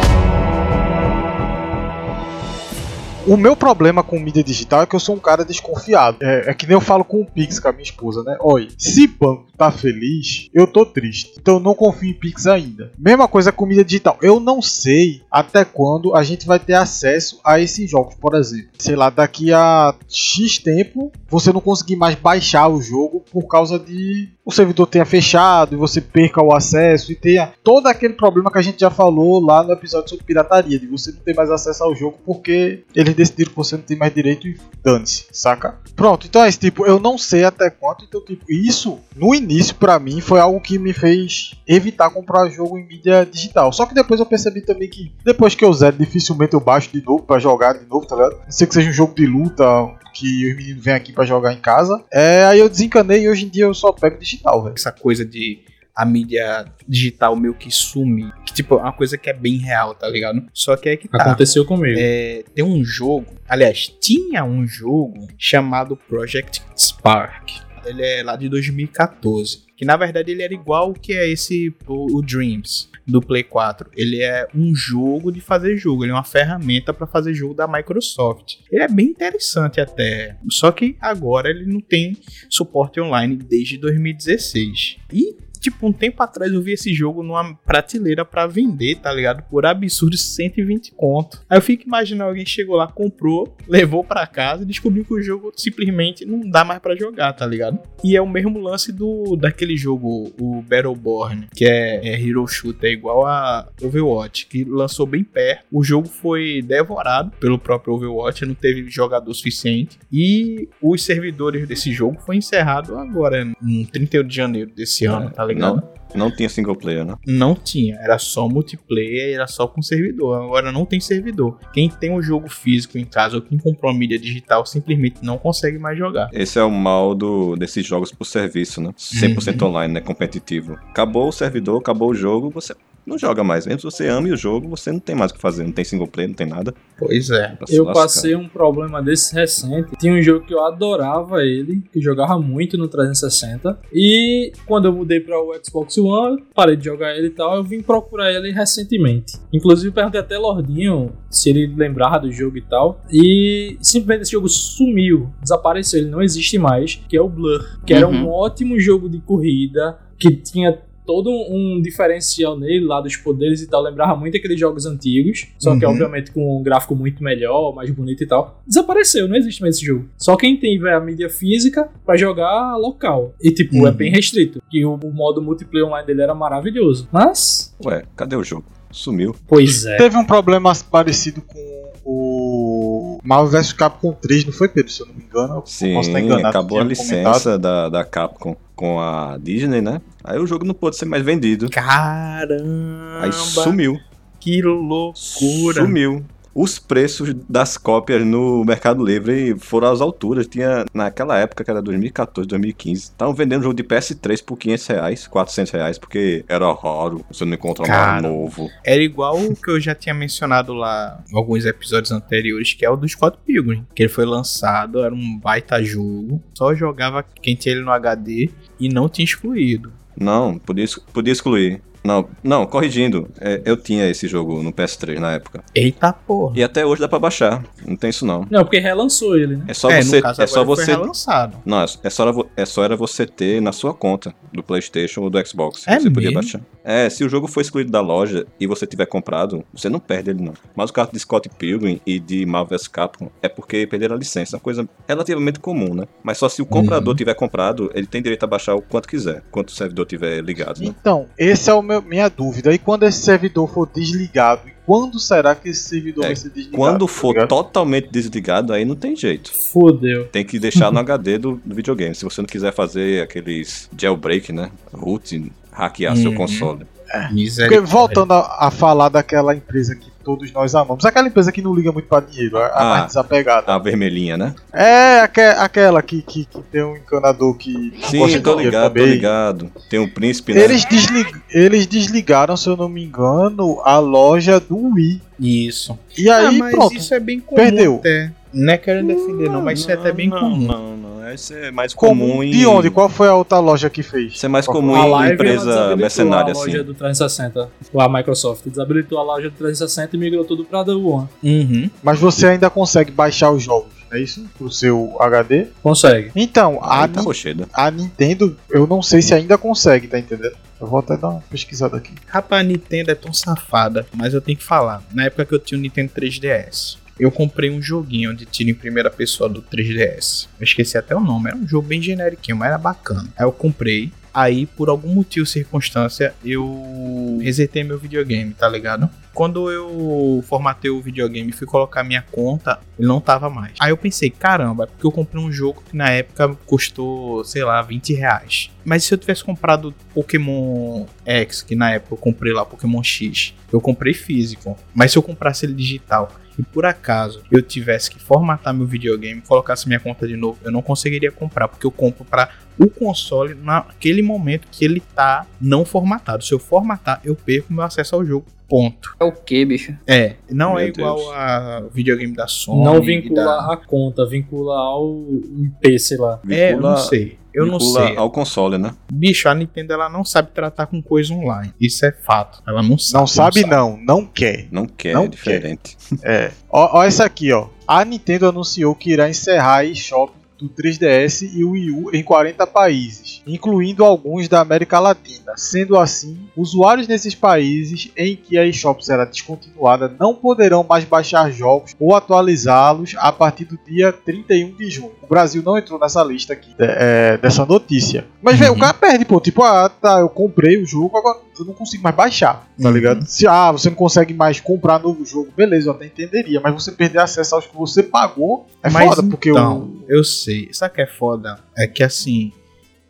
Speaker 3: O meu problema com mídia digital é que eu sou um cara desconfiado. É, é que nem eu falo com o Pix, com a minha esposa, né? Olha, se banco tá feliz, eu tô triste. Então eu não confio em Pix ainda. Mesma coisa com mídia digital. Eu não sei até quando a gente vai ter acesso a esses jogos, por exemplo. Sei lá, daqui a X tempo você não conseguir mais baixar o jogo por causa de o servidor tenha fechado e você perca o acesso e tenha todo aquele problema que a gente já falou lá no episódio sobre pirataria, de você não ter mais acesso ao jogo porque eles decidiram que você não tem mais direito e dane-se, saca? Pronto, então é esse tipo, eu não sei até quanto, então tipo, isso no início pra mim foi algo que me fez evitar comprar jogo em mídia digital. Só que depois eu percebi também que depois que eu zero, dificilmente eu baixo de novo pra jogar de novo, tá ligado? Não sei que seja um jogo de luta, que os meninos vêm aqui pra jogar em casa. É, aí eu desencanei e hoje em dia eu só pego digital, velho.
Speaker 1: Essa coisa de a mídia digital meio que sumir. Que, tipo, é uma coisa que é bem real, tá ligado? Só que é que tá.
Speaker 5: Aconteceu comigo.
Speaker 1: É, tem um jogo, aliás, tinha um jogo chamado Project Spark. Ele é lá de 2014. Que na verdade ele era igual o que é esse o, o Dreams do Play 4. Ele é um jogo de fazer jogo, ele é uma ferramenta para fazer jogo da Microsoft. Ele é bem interessante até. Só que agora ele não tem suporte online desde 2016. E tipo, um tempo atrás eu vi esse jogo numa prateleira pra vender, tá ligado? Por absurdo 120 conto. Aí eu fico imaginando alguém chegou lá, comprou, levou pra casa e descobriu que o jogo simplesmente não dá mais pra jogar, tá ligado? E é o mesmo lance do daquele jogo, o Battleborn, que é, é Hero Shooter, é igual a Overwatch, que lançou bem perto. O jogo foi devorado pelo próprio Overwatch, não teve jogador suficiente. E os servidores desse jogo foi encerrado agora, no 31 de janeiro desse ano, tá ligado?
Speaker 4: Não, não tinha single player, né?
Speaker 1: Não tinha, era só multiplayer, era só com servidor. Agora não tem servidor. Quem tem o jogo físico em casa ou quem comprou a mídia digital simplesmente não consegue mais jogar.
Speaker 4: Esse é o mal do, desses jogos por serviço, né? 100%
Speaker 1: Uhum.
Speaker 4: online, né? Competitivo. Acabou o servidor, acabou o jogo, você não joga mais. Mesmo se você ame o jogo, você não tem mais o que fazer. Não tem single player, não tem nada.
Speaker 1: Pois é.
Speaker 5: Eu
Speaker 4: lascar.
Speaker 5: passei um problema desse recente. Tinha um jogo que eu adorava ele, que jogava muito no 360. E quando eu mudei para o Xbox One, parei de jogar ele e tal, eu vim procurar ele recentemente. Inclusive perguntei até Lordinho se ele lembrava do jogo e tal. E simplesmente esse jogo sumiu, desapareceu, ele não existe mais, que é o Blur, que era um
Speaker 2: Uhum.
Speaker 5: ótimo jogo de corrida que tinha todo um diferencial nele lá dos poderes e tal, lembrava muito aqueles jogos antigos, só que
Speaker 1: Uhum.
Speaker 5: obviamente com um gráfico muito melhor, mais bonito e tal. Desapareceu, não existe mais esse jogo. Só quem tem a mídia física pra jogar local. E tipo, é
Speaker 1: Uhum.
Speaker 5: bem restrito. E o, o modo multiplayer online dele era maravilhoso. Mas,
Speaker 4: Ué, cadê o jogo? Sumiu.
Speaker 5: pois é.
Speaker 3: Teve um problema parecido com o Marvel vs Capcom 3, não foi, Pedro? Se eu não me engano. Eu
Speaker 4: Sim,
Speaker 3: posso estar enganado,
Speaker 4: acabou a licença da, da Capcom com a Disney, né? Aí o jogo não pôde ser mais vendido.
Speaker 1: Caramba!
Speaker 4: Aí sumiu.
Speaker 1: Que loucura!
Speaker 4: Sumiu. Os preços das cópias no Mercado Livre foram às alturas. Tinha, naquela época, que era 2014, 2015, estavam vendendo jogo de PS3 por 500 reais, 400 reais, porque era raro, você não encontra
Speaker 1: Cara.
Speaker 4: nada novo.
Speaker 1: Era igual o que eu já tinha mencionado lá em alguns episódios anteriores, que é o do Scott Pilgrim. Que ele foi lançado, era um baita jogo. Só jogava quem tinha ele no HD e não tinha excluído.
Speaker 4: Não, podia, podia excluir. Não, não, corrigindo, é, eu tinha esse jogo no PS3 na época.
Speaker 1: Eita porra!
Speaker 4: E até hoje dá pra baixar, não tem isso não.
Speaker 5: Não, porque relançou ele, né?
Speaker 4: É só
Speaker 1: é,
Speaker 4: você,
Speaker 1: no caso
Speaker 4: é só você
Speaker 1: foi relançado.
Speaker 4: Não, é é só, é só era você ter na sua conta do PlayStation ou do Xbox.
Speaker 1: É
Speaker 4: você podia
Speaker 1: mesmo?
Speaker 4: baixar. É, se o jogo for excluído da loja e você tiver comprado, você não perde ele não. Mas o caso de Scott Pilgrim e de Marvel vs Capcom é porque perderam a licença. Uma coisa relativamente comum, né? Mas só se o comprador
Speaker 1: Uhum.
Speaker 4: tiver comprado, ele tem direito a baixar o quanto quiser, quanto o servidor tiver ligado, né?
Speaker 3: Então, esse é o meu meu- minha dúvida. E quando esse servidor for desligado? E quando será que esse servidor
Speaker 4: É,
Speaker 3: vai ser desligado?
Speaker 4: Quando
Speaker 3: tá
Speaker 4: for
Speaker 3: ligado?
Speaker 4: totalmente desligado, aí não tem jeito.
Speaker 5: Fudeu.
Speaker 4: Tem que deixar no HD do, do videogame. Se você não quiser fazer aqueles jailbreak, né? Root, hackear seu
Speaker 1: Uhum.
Speaker 4: console.
Speaker 3: Porque,
Speaker 1: Misericórdia.
Speaker 3: voltando a, a falar daquela empresa que todos nós amamos, aquela empresa que não liga muito pra dinheiro, a, a
Speaker 4: Ah.
Speaker 3: mais desapegada.
Speaker 4: A vermelhinha, né?
Speaker 3: É aque- aquela que, que, que tem um encanador que não
Speaker 4: Sim, tô ligado, tô
Speaker 3: também.
Speaker 4: ligado. Tem um príncipe, né?
Speaker 3: Eles, deslig- eles desligaram, se eu não me engano, a loja do Wii.
Speaker 1: Isso.
Speaker 3: E aí,
Speaker 1: ah, mas
Speaker 3: pronto.
Speaker 1: isso é bem comum
Speaker 3: Perdeu.
Speaker 1: até. Não é querendo defender, não, mas isso é até bem
Speaker 4: não,
Speaker 1: comum.
Speaker 4: Não, Isso é mais
Speaker 3: Comum.
Speaker 4: comum em...
Speaker 3: De onde? Qual foi a outra loja que fez?
Speaker 4: Isso é mais
Speaker 3: Qual
Speaker 4: comum em empresa mercenária,
Speaker 5: a loja
Speaker 4: assim.
Speaker 5: do 360, a Microsoft desabilitou a loja do 360 e migrou tudo pra The One.
Speaker 1: Uhum.
Speaker 3: Mas você ainda consegue baixar os jogos, é isso? Pro seu HD?
Speaker 5: Consegue.
Speaker 3: Então, a, Ni-
Speaker 4: rocheda.
Speaker 3: a Nintendo, eu não sei se ainda consegue, tá entendendo? Eu vou até dar uma pesquisada aqui.
Speaker 1: Rapaz, a Nintendo é tão safada, mas eu tenho que falar. Na época que eu tinha o Nintendo 3DS, eu comprei um joguinho de tiro em primeira pessoa do 3DS. Eu esqueci até o nome, era um jogo bem generiquinho, mas era bacana. Aí eu comprei. Aí, por algum motivo, circunstância, eu resetei meu videogame, tá ligado? Quando eu formatei o videogame e fui colocar minha conta, ele não tava mais. Aí eu pensei, caramba, é porque eu comprei um jogo que na época custou, sei lá, 20 reais. Mas se eu tivesse comprado Pokémon X, que na época eu comprei lá, Pokémon X, eu comprei físico. Mas se eu comprasse ele digital e por acaso eu tivesse que formatar meu videogame, colocasse minha conta de novo, eu não conseguiria comprar, porque eu compro para o console naquele momento que ele tá não formatado. Se eu formatar, eu perco meu acesso ao jogo. Ponto.
Speaker 2: É o que, bicho?
Speaker 1: É, não é
Speaker 4: Meu
Speaker 1: igual
Speaker 4: Deus.
Speaker 1: a videogame da Sony.
Speaker 5: não
Speaker 1: e
Speaker 5: vincula
Speaker 1: da-
Speaker 5: a conta, vincula ao IP, sei lá.
Speaker 1: É, eu não
Speaker 4: Vincula-
Speaker 1: sei. Eu não sei.
Speaker 4: ao console, né?
Speaker 1: Bicho, a Nintendo ela não sabe tratar com coisa online. Isso é fato. Ela não sabe.
Speaker 3: Não sabe, não, não quer.
Speaker 4: Não quer,
Speaker 3: Não
Speaker 4: é diferente.
Speaker 3: É. Ó, ó essa aqui, ó. A Nintendo anunciou que irá encerrar a eShop do 3DS e Wii U em 40 países, incluindo alguns da América Latina. Sendo assim, usuários nesses países em que a eShop será descontinuada não poderão mais baixar jogos ou atualizá-los a partir do dia 31 de junho. O Brasil não entrou nessa lista aqui é, dessa notícia. Mas, velho,
Speaker 1: Uhum.
Speaker 3: o cara perde, pô. Tipo, ah, tá, eu comprei o jogo, agora eu não consigo mais baixar, tá
Speaker 1: Uhum.
Speaker 3: ligado? Se ah, você não consegue mais comprar novo jogo, beleza, eu até entenderia, mas você perder acesso aos que você pagou é
Speaker 1: Mas
Speaker 3: foda, porque
Speaker 1: então,
Speaker 3: o.
Speaker 1: eu sei. Sabe o que é foda? É que assim,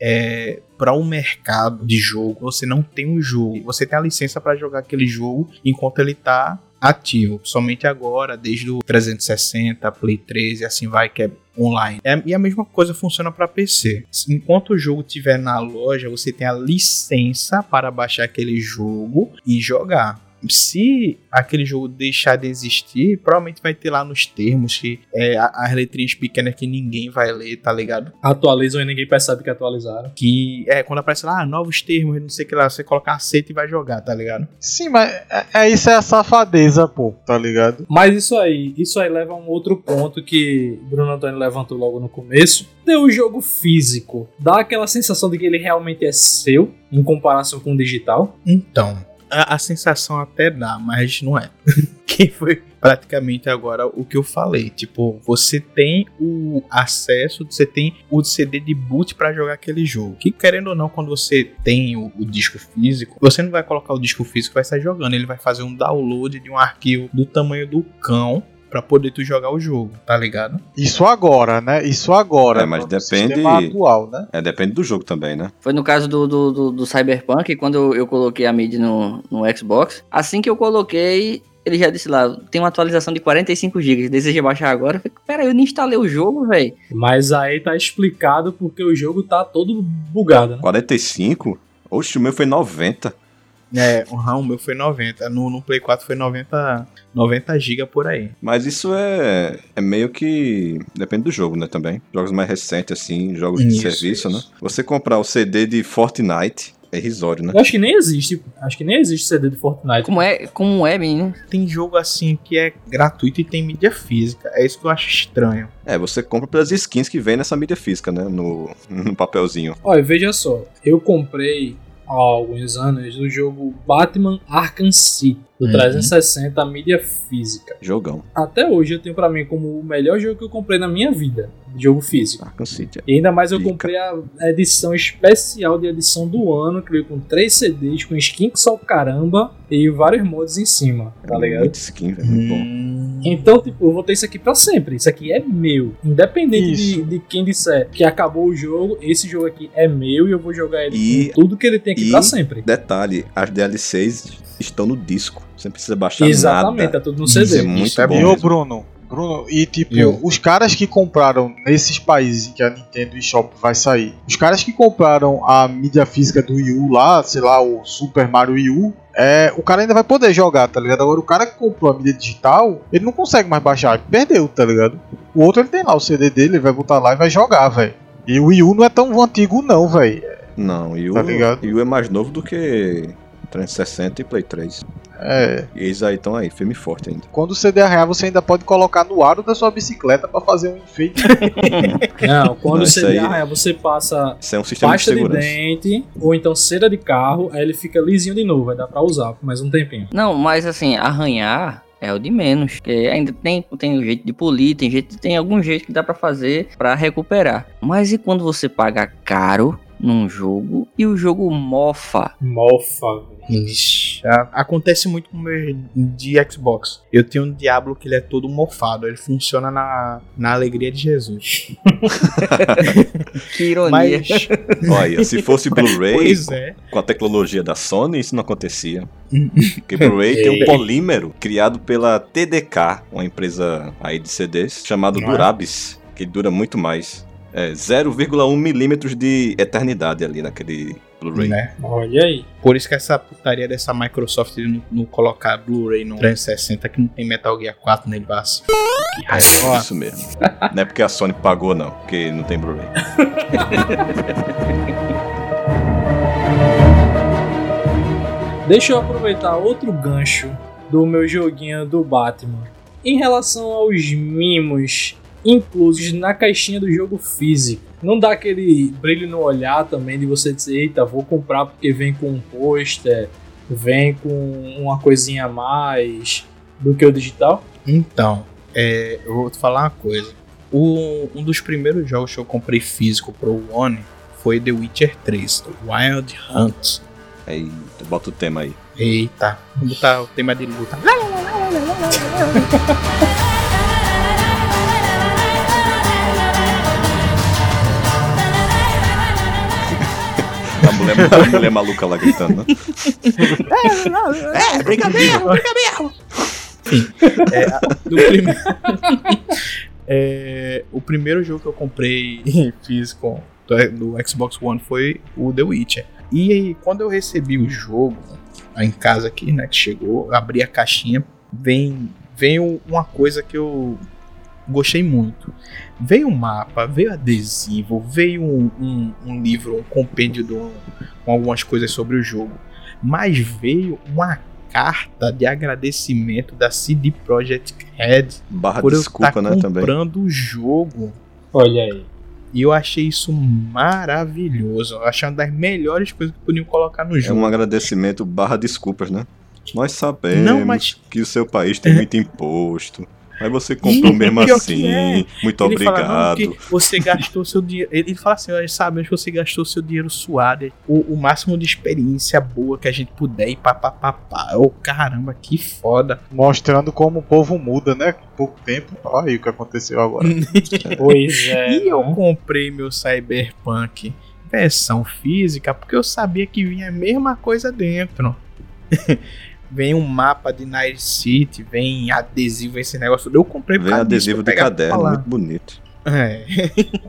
Speaker 1: é, para o mercado de jogo, você não tem um jogo. Você tem a licença para jogar aquele jogo enquanto ele tá ativo. Somente agora, desde o 360, Play 3 e assim vai, que é online. É- e a mesma coisa funciona para PC. Enquanto o jogo estiver na loja, você tem a licença para baixar aquele jogo e jogar. Se aquele jogo deixar de existir, provavelmente vai ter lá nos termos que é, a- as letrinhas pequenas que ninguém vai ler, tá ligado?
Speaker 5: Atualizam e ninguém percebe que atualizaram.
Speaker 1: Que é quando aparece lá, ah, novos termos, não sei o que lá, você coloca aceita e vai jogar, tá ligado?
Speaker 3: Sim, mas é, é isso é a safadeza, pô, tá ligado?
Speaker 5: Mas isso aí, isso aí leva a um outro ponto que Bruno Antônio levantou logo no começo. Ter o jogo físico dá aquela sensação de que ele realmente é seu em comparação com o digital.
Speaker 1: Então, a, a sensação até dá, mas não é. que foi praticamente agora o que eu falei. Tipo, você tem o acesso, você tem o CD de boot pra jogar aquele jogo. Que querendo ou não, quando você tem o, o disco físico, você não vai colocar o disco físico vai sair jogando. Ele vai fazer um download de um arquivo do tamanho do cão pra poder tu jogar o jogo, tá ligado?
Speaker 3: Isso agora, né? Isso agora.
Speaker 4: É, mas depende-
Speaker 3: atual, né?
Speaker 4: É, depende do jogo também, né?
Speaker 2: Foi no caso do, do, do, do Cyberpunk, quando eu, eu coloquei a MIDI no, no Xbox. Assim que eu coloquei, ele já disse lá, tem uma atualização de 45 GB. Deseja baixar agora? Eu falei, pera, eu nem instalei o jogo, velho.
Speaker 5: Mas aí tá explicado porque o jogo tá todo bugado, né?
Speaker 4: 45? Oxe, o meu foi 90.
Speaker 1: É, uhum, o meu foi 90. No, no Play 4 foi 90, 90 GB por aí.
Speaker 4: Mas isso é, é meio que. Depende do jogo, né? Também. Jogos mais recentes, assim, jogos de
Speaker 1: Isso,
Speaker 4: serviço,
Speaker 1: isso.
Speaker 4: né? Você comprar o CD de Fortnite é irrisório, né?
Speaker 5: Eu acho que nem existe. Acho que nem existe CD de Fortnite.
Speaker 2: Como é, como é, menino?
Speaker 1: Tem jogo assim que é gratuito e tem mídia física. É isso que eu acho estranho.
Speaker 4: É, você compra pelas skins que vem nessa mídia física, né? No, no papelzinho.
Speaker 5: Olha, veja só, eu comprei há alguns anos o jogo Batman Arkham City, do
Speaker 1: Uhum.
Speaker 5: 360, a mídia física.
Speaker 4: Jogão.
Speaker 5: Até hoje eu tenho pra mim como o melhor jogo que eu comprei na minha vida, jogo físico.
Speaker 4: Arkham City.
Speaker 5: E ainda mais eu
Speaker 4: Dica.
Speaker 5: comprei a edição especial de edição do ano, que veio com três CDs, com skin que só caramba e vários mods em cima, tá ligado?
Speaker 4: Muito skin, velho. Muito bom.
Speaker 5: Então, tipo, eu vou ter isso aqui pra sempre. Isso aqui é meu. Independente de,
Speaker 3: Isso.
Speaker 5: de quem disser que acabou o jogo, esse jogo aqui é meu e eu vou jogar ele
Speaker 4: E-
Speaker 5: com tudo que ele tem aqui
Speaker 4: e-
Speaker 5: pra sempre.
Speaker 4: Detalhe, as DLCs estão no disco. Você não precisa baixar
Speaker 5: Exatamente,
Speaker 4: nada.
Speaker 5: tá tudo no
Speaker 4: Isso
Speaker 5: CD.
Speaker 4: é muito
Speaker 1: Isso é
Speaker 4: bom.
Speaker 3: E ô. Bruno, Bruno, e tipo,
Speaker 1: Eu.
Speaker 3: os caras que compraram nesses países em que a Nintendo eShop vai sair, os caras que compraram a mídia física do Wii U lá, sei lá, o Super Mario Wii U, é, o cara ainda vai poder jogar, tá ligado? Agora o cara que comprou a mídia digital, ele não consegue mais baixar, ele perdeu, tá ligado? O outro ele tem lá o CD dele, ele vai botar lá e vai jogar, velho. E o Wii U não é tão antigo não, velho.
Speaker 4: Não, o,
Speaker 3: Tá ligado?
Speaker 4: e o é mais novo do que 360 e Play 3.
Speaker 3: É,
Speaker 4: E eles aí estão aí, firme e forte ainda.
Speaker 3: quando o CD arranhar, você ainda pode colocar no aro da sua bicicleta pra fazer um enfeite.
Speaker 5: Não, quando
Speaker 4: Não,
Speaker 5: CD
Speaker 4: aí-
Speaker 5: você passa
Speaker 4: Isso é um sistema de
Speaker 5: pasta de,
Speaker 4: segurança.
Speaker 5: dente ou então cera de carro, aí ele fica lisinho de novo, vai dar pra usar por mais um tempinho.
Speaker 2: Não, mas assim, arranhar é o de menos. Porque ainda tem, tem um jeito de polir, tem, jeito, tem algum jeito que dá pra fazer pra recuperar. Mas e quando você paga caro num jogo e o jogo mofa?
Speaker 5: Mofa.
Speaker 1: Ixi, acontece muito com o meu de Xbox. Eu tenho um Diablo que ele é todo mofado. Ele funciona na, na alegria de Jesus.
Speaker 2: Que ironia.
Speaker 1: Mas,
Speaker 4: Olha, se fosse Blu-ray,
Speaker 1: é.
Speaker 4: com a tecnologia da Sony, isso não acontecia. Porque Blu-ray tem um polímero criado pela TDK, uma empresa aí de CDs, chamado
Speaker 1: Não é?
Speaker 4: Durabis, que dura muito mais. É 0,1 milímetros de eternidade ali naquele Blu-ray.
Speaker 1: Né?
Speaker 5: Olha aí.
Speaker 1: Por isso que essa putaria dessa Microsoft de não, não colocar Blu-ray no 360 que não tem Metal Gear 4 nele base. Que raiva. Ó,
Speaker 4: Isso mesmo. não é porque a Sony pagou, não, porque não tem Blu-ray.
Speaker 5: Deixa eu aproveitar outro gancho do meu joguinho do Batman. Em relação aos mimos inclusos na caixinha do jogo físico, não dá aquele brilho no olhar também de você dizer, eita, vou comprar porque vem com um pôster, vem com uma coisinha a mais do que o digital?
Speaker 1: Então, é, eu vou te falar uma coisa. O- um dos primeiros jogos que eu comprei físico pro One foi The Witcher 3, Wild Hunt.
Speaker 4: Aí, tu bota o tema aí.
Speaker 1: Eita, vou botar o tema de luta.
Speaker 4: A mulher, a mulher maluca lá gritando, né?
Speaker 1: É, briga mesmo, briga mesmo. Enfim, é, primeiro. É, o primeiro jogo que eu comprei físico do, do Xbox One foi o The Witcher. E aí, quando eu recebi o jogo lá em casa aqui, né, que chegou, abri a caixinha, vem, veio uma coisa que eu gostei muito. Veio um mapa, veio adesivo, veio um, um- um livro, um compêndio do- com algumas coisas sobre o jogo. Mas veio uma carta de agradecimento da CD Projekt Red
Speaker 4: Barra
Speaker 1: por eu
Speaker 4: desculpa,
Speaker 1: estar
Speaker 4: né, também.
Speaker 1: comprando o jogo.
Speaker 5: Olha aí.
Speaker 1: E eu achei isso maravilhoso. Eu achei uma das melhores coisas que podiam colocar no
Speaker 4: É
Speaker 1: jogo.
Speaker 4: um agradecimento barra desculpas, né? Nós sabemos
Speaker 1: Não, mas-
Speaker 4: que o seu país tem muito imposto. Mas você comprou mesmo assim.
Speaker 1: é.
Speaker 4: Muito
Speaker 1: ele fala,
Speaker 4: obrigado.
Speaker 1: porque você gastou seu dinheiro. Ele fala assim: nós sabemos que você gastou seu dinheiro suado. O, o máximo de experiência boa que a gente puder e papapá. Ô, caramba, que foda.
Speaker 3: Mostrando como o povo muda, né? Pouco tempo. Olha aí o que aconteceu agora.
Speaker 5: Pois é.
Speaker 1: E eu
Speaker 5: né?
Speaker 1: comprei meu Cyberpunk versão física porque eu sabia que vinha a mesma coisa dentro. vem um mapa de Night City, vem adesivo, esse negócio. Eu comprei
Speaker 4: Vem adesivo de caderno, muito bonito.
Speaker 1: É.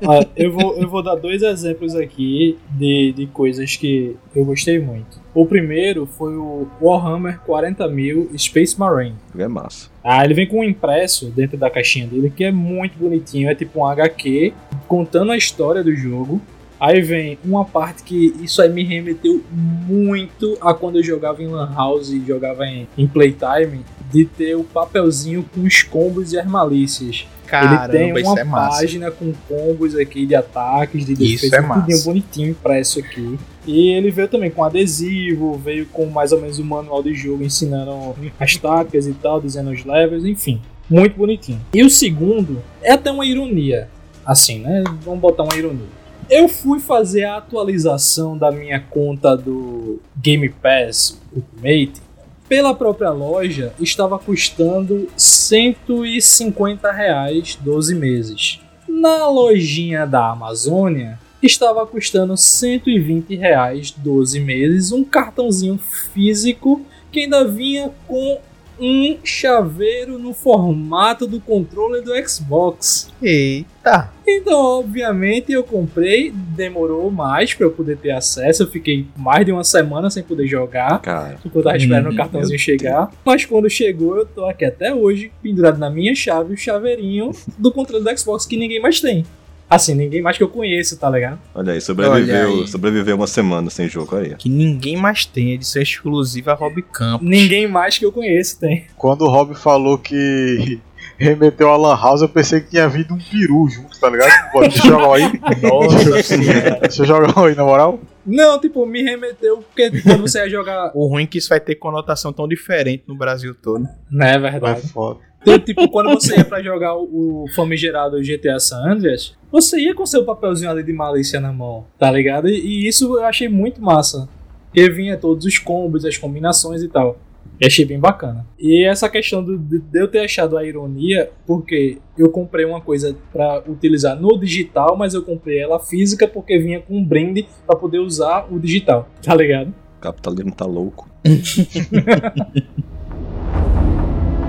Speaker 5: Ah, eu, vou, eu vou dar dois exemplos aqui de, de coisas que eu gostei muito. O primeiro foi o Warhammer 40.000 Space Marine.
Speaker 4: É massa.
Speaker 5: Ah, ele vem com um impresso dentro da caixinha dele que é muito bonitinho. É tipo um HQ contando a história do jogo. Aí vem uma parte que isso aí me remeteu muito a quando eu jogava em Lan House e jogava em, em Playtime, de ter o papelzinho com os combos e as malícias.
Speaker 1: Caramba,
Speaker 5: ele tem
Speaker 1: isso
Speaker 5: uma
Speaker 1: é
Speaker 5: página com combos aqui de ataques, de
Speaker 1: Isso
Speaker 5: defesa,
Speaker 1: é
Speaker 5: tudinho
Speaker 1: massa.
Speaker 5: bonitinho impresso aqui. E ele veio também com adesivo, veio com mais ou menos o manual de jogo ensinando as táticas e tal, dizendo os levels, enfim. Muito bonitinho. E o segundo é até uma ironia. Assim, né? Vamos botar uma ironia. Eu fui fazer a atualização da minha conta do Game Pass Ultimate. Pela própria loja, estava custando 150 reais 12 meses. Na lojinha da Amazônia, estava custando 120 reais 12 meses, um cartãozinho físico que ainda vinha com um chaveiro no formato do controle do Xbox.
Speaker 1: Eita.
Speaker 5: Então, obviamente, eu comprei, demorou mais para eu poder ter acesso, eu fiquei mais de uma semana sem poder jogar.
Speaker 4: Cara,
Speaker 5: Porque eu tava esperando
Speaker 1: Hum,
Speaker 5: o cartãozinho chegar. Mas quando chegou, eu tô aqui até hoje, pendurado na minha chave, o chaveirinho do controle do Xbox que ninguém mais tem. Assim, ninguém mais que eu conheço, tá ligado?
Speaker 4: olha aí, sobreviveu,
Speaker 1: Olha aí.
Speaker 4: sobreviveu uma semana sem jogo aí.
Speaker 1: Que ninguém mais tem, edição exclusiva a Rob Campos.
Speaker 5: Ninguém mais que eu conheço tem.
Speaker 3: Quando o Rob falou que remeteu a Lan House, eu pensei que tinha vindo um peru junto, tá ligado? Pô, deixa eu jogar um aí.
Speaker 1: Nossa senhora.
Speaker 3: Deixa eu jogar um aí, na moral.
Speaker 5: Não, tipo, me remeteu, porque quando você ia jogar.
Speaker 1: O ruim é que isso vai ter conotação tão diferente no Brasil todo.
Speaker 5: Não é
Speaker 3: É
Speaker 5: verdade.
Speaker 3: foda.
Speaker 5: Então, tipo, quando você ia pra jogar o, o famigerado GTA San Andreas, você ia com seu papelzinho ali de malícia na mão, tá ligado? E, e isso eu achei muito massa. Porque vinha todos os combos, as combinações e tal. E achei bem bacana. E essa questão do- de, de eu ter achado a ironia, porque eu comprei uma coisa pra utilizar no digital, mas eu comprei ela física porque vinha com um brinde pra poder usar o digital, tá ligado?
Speaker 4: O capitalismo tá louco.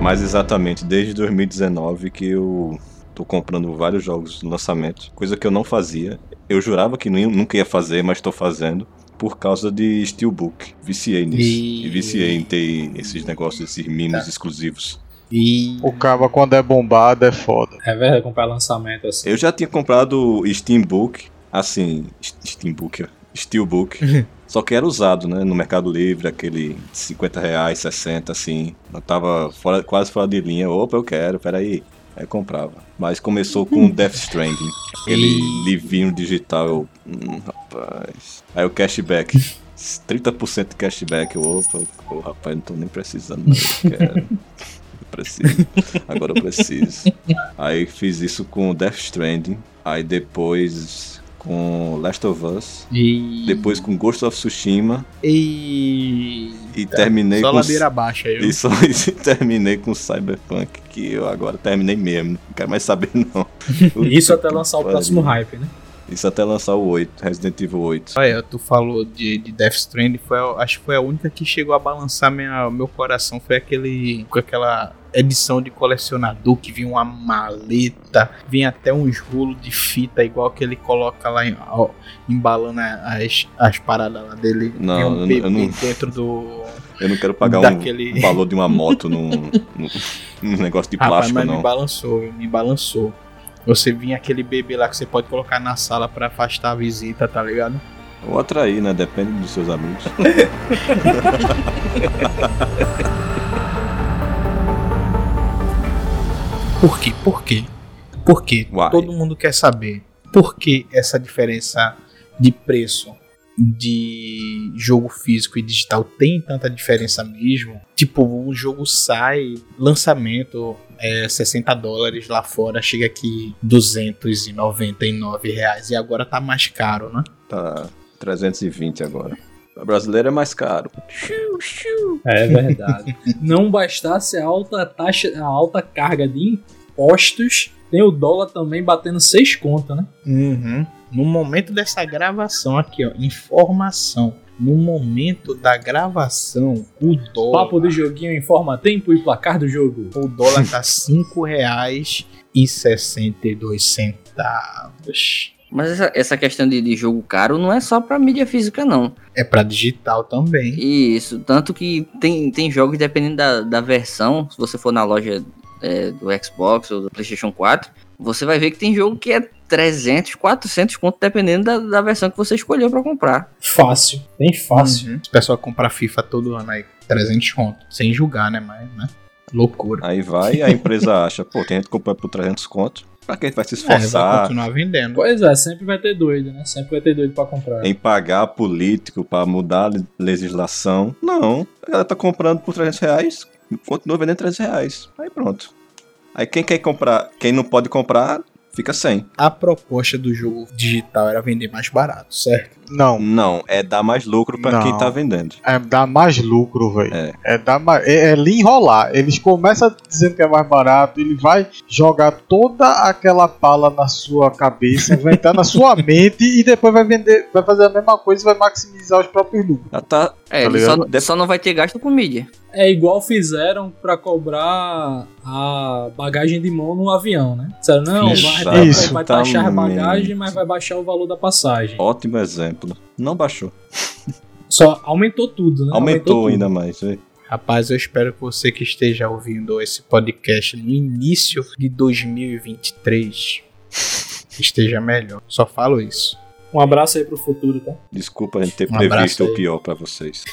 Speaker 4: Mas exatamente, desde 2019 que eu tô comprando vários jogos de lançamento, coisa que eu não fazia. Eu jurava que nunca ia fazer, mas tô fazendo. Por causa de Steelbook. Viciei nisso.
Speaker 1: E-
Speaker 4: E viciei em ter esses negócios, esses mimos
Speaker 1: Tá.
Speaker 4: exclusivos.
Speaker 1: E.
Speaker 3: O cabo quando é bombado é foda.
Speaker 5: É verdade, comprar lançamento assim.
Speaker 4: Eu já tinha comprado o Steambook, assim, Steambook, ó, Steelbook, só que era usado, né, no Mercado Livre, aquele 50 reais, 60, assim, eu tava fora, quase fora de linha, opa, eu quero, peraí, aí eu comprava. Mas começou com Death Stranding, aquele livrinho digital, eu, hum, rapaz, aí o cashback, 30% de cashback, eu, opa, ô, rapaz, não tô nem precisando, mas eu quero. Eu preciso. Agora eu preciso. Aí fiz isso com Death Stranding. Aí depois com Last of Us.
Speaker 1: E.
Speaker 4: Depois com Ghost of Tsushima.
Speaker 1: E.
Speaker 4: E terminei
Speaker 1: Só
Speaker 4: com.
Speaker 1: ladeira abaixo aí.
Speaker 4: E só e terminei com Cyberpunk, que eu agora terminei mesmo. Não quero mais saber, não.
Speaker 5: Isso até lançar o próximo hype, né?
Speaker 4: Isso até lançar o 8, Resident Evil 8.
Speaker 1: Olha, tu falou de, de Death Stranding, foi, acho que foi a única que chegou a balançar minha, meu coração. Foi aquele. Com aquela edição de colecionador que vinha uma maleta, vinha até uns rolos de fita, igual que ele coloca lá em- ó, embalando as, as paradas lá dele.
Speaker 4: Não,
Speaker 1: Vinha
Speaker 4: eu
Speaker 1: um bebê
Speaker 4: eu não-
Speaker 1: dentro do.
Speaker 4: Eu não quero pagar
Speaker 1: Daquele-
Speaker 4: um valor de uma moto num, num, num negócio de
Speaker 1: Rapaz,
Speaker 4: plástico,
Speaker 1: mas me
Speaker 4: não.
Speaker 1: balançou, me balançou. Você vinha aquele bebê lá que você pode colocar na sala pra afastar a visita, tá ligado?
Speaker 4: Ou atrair, né? Depende dos seus amigos.
Speaker 1: Por quê? Por quê? Por quê?
Speaker 4: Why?
Speaker 1: Todo mundo quer saber. Por que essa diferença de preço de jogo físico e digital tem tanta diferença mesmo? Tipo, o jogo sai, lançamento é 60 dólares lá fora, chega aqui 299 reais e agora tá mais caro, né?
Speaker 4: Tá 320 agora. A brasileira é mais caro.
Speaker 5: É verdade. Não bastasse a alta taxa, a alta carga de impostos, tem o dólar também batendo seis contas, né?
Speaker 1: Uhum. No momento dessa gravação aqui, ó, informação. No momento da gravação, o dólar,
Speaker 5: Papo do joguinho informa tempo e placar do jogo.
Speaker 1: o dólar tá cinco reais e 62 centavos.
Speaker 2: Mas essa, essa questão de, de jogo caro não é só pra mídia física, não.
Speaker 1: É pra digital também.
Speaker 2: Isso, tanto que tem, tem jogos, dependendo da, da versão, se você for na loja é, do Xbox ou do PlayStation 4, você vai ver que tem jogo que é 300, 400 conto, dependendo da, da versão que você escolheu pra comprar.
Speaker 5: Fácil, bem fácil.
Speaker 1: Uhum. O pessoal compra FIFA todo ano aí, 300 conto. Sem julgar, né? Mas, né? Loucura.
Speaker 4: Aí vai, a empresa acha, pô, tem gente comprando por 300 conto. Pra que a gente vai se
Speaker 1: É, vai
Speaker 4: esforçar
Speaker 1: continuar vendendo.
Speaker 5: Pois é, sempre vai ter doido, né? Sempre vai ter doido pra comprar.
Speaker 4: em pagar político pra mudar a le- legislação? Não. Ela tá comprando por 300 reais, continua vendendo 300 reais. Aí pronto. Aí quem quer comprar, quem não pode comprar, fica sem.
Speaker 1: A proposta do jogo digital era vender mais barato, certo?
Speaker 3: Não.
Speaker 4: Não, é dar mais lucro pra
Speaker 3: Não.
Speaker 4: quem tá vendendo.
Speaker 3: É dar mais lucro, velho.
Speaker 4: É.
Speaker 3: É. dar mais. É, é lhe enrolar. Eles começam dizendo que é mais barato, ele vai jogar toda aquela pala na sua cabeça, vai entrar na sua mente e depois vai vender, vai fazer a mesma coisa e vai maximizar os próprios lucros.
Speaker 4: Já tá.
Speaker 2: É,
Speaker 3: Tá
Speaker 2: só, só não vai ter gasto com mídia.
Speaker 5: É igual fizeram pra cobrar a bagagem de mão no avião, né? Disseram, não, vai, vai,
Speaker 3: Isso,
Speaker 5: vai taxar a bagagem, mas vai baixar o valor da passagem.
Speaker 4: Ótimo exemplo. Não baixou.
Speaker 5: Só aumentou tudo, né?
Speaker 4: Aumentou
Speaker 5: tudo.
Speaker 4: ainda mais. é.
Speaker 1: Rapaz, eu espero que você que esteja ouvindo esse podcast no início de 2023 esteja melhor. Só falo isso.
Speaker 5: Um abraço aí pro futuro, tá?
Speaker 4: Desculpa a gente ter
Speaker 1: Um
Speaker 4: previsto o pior pra vocês.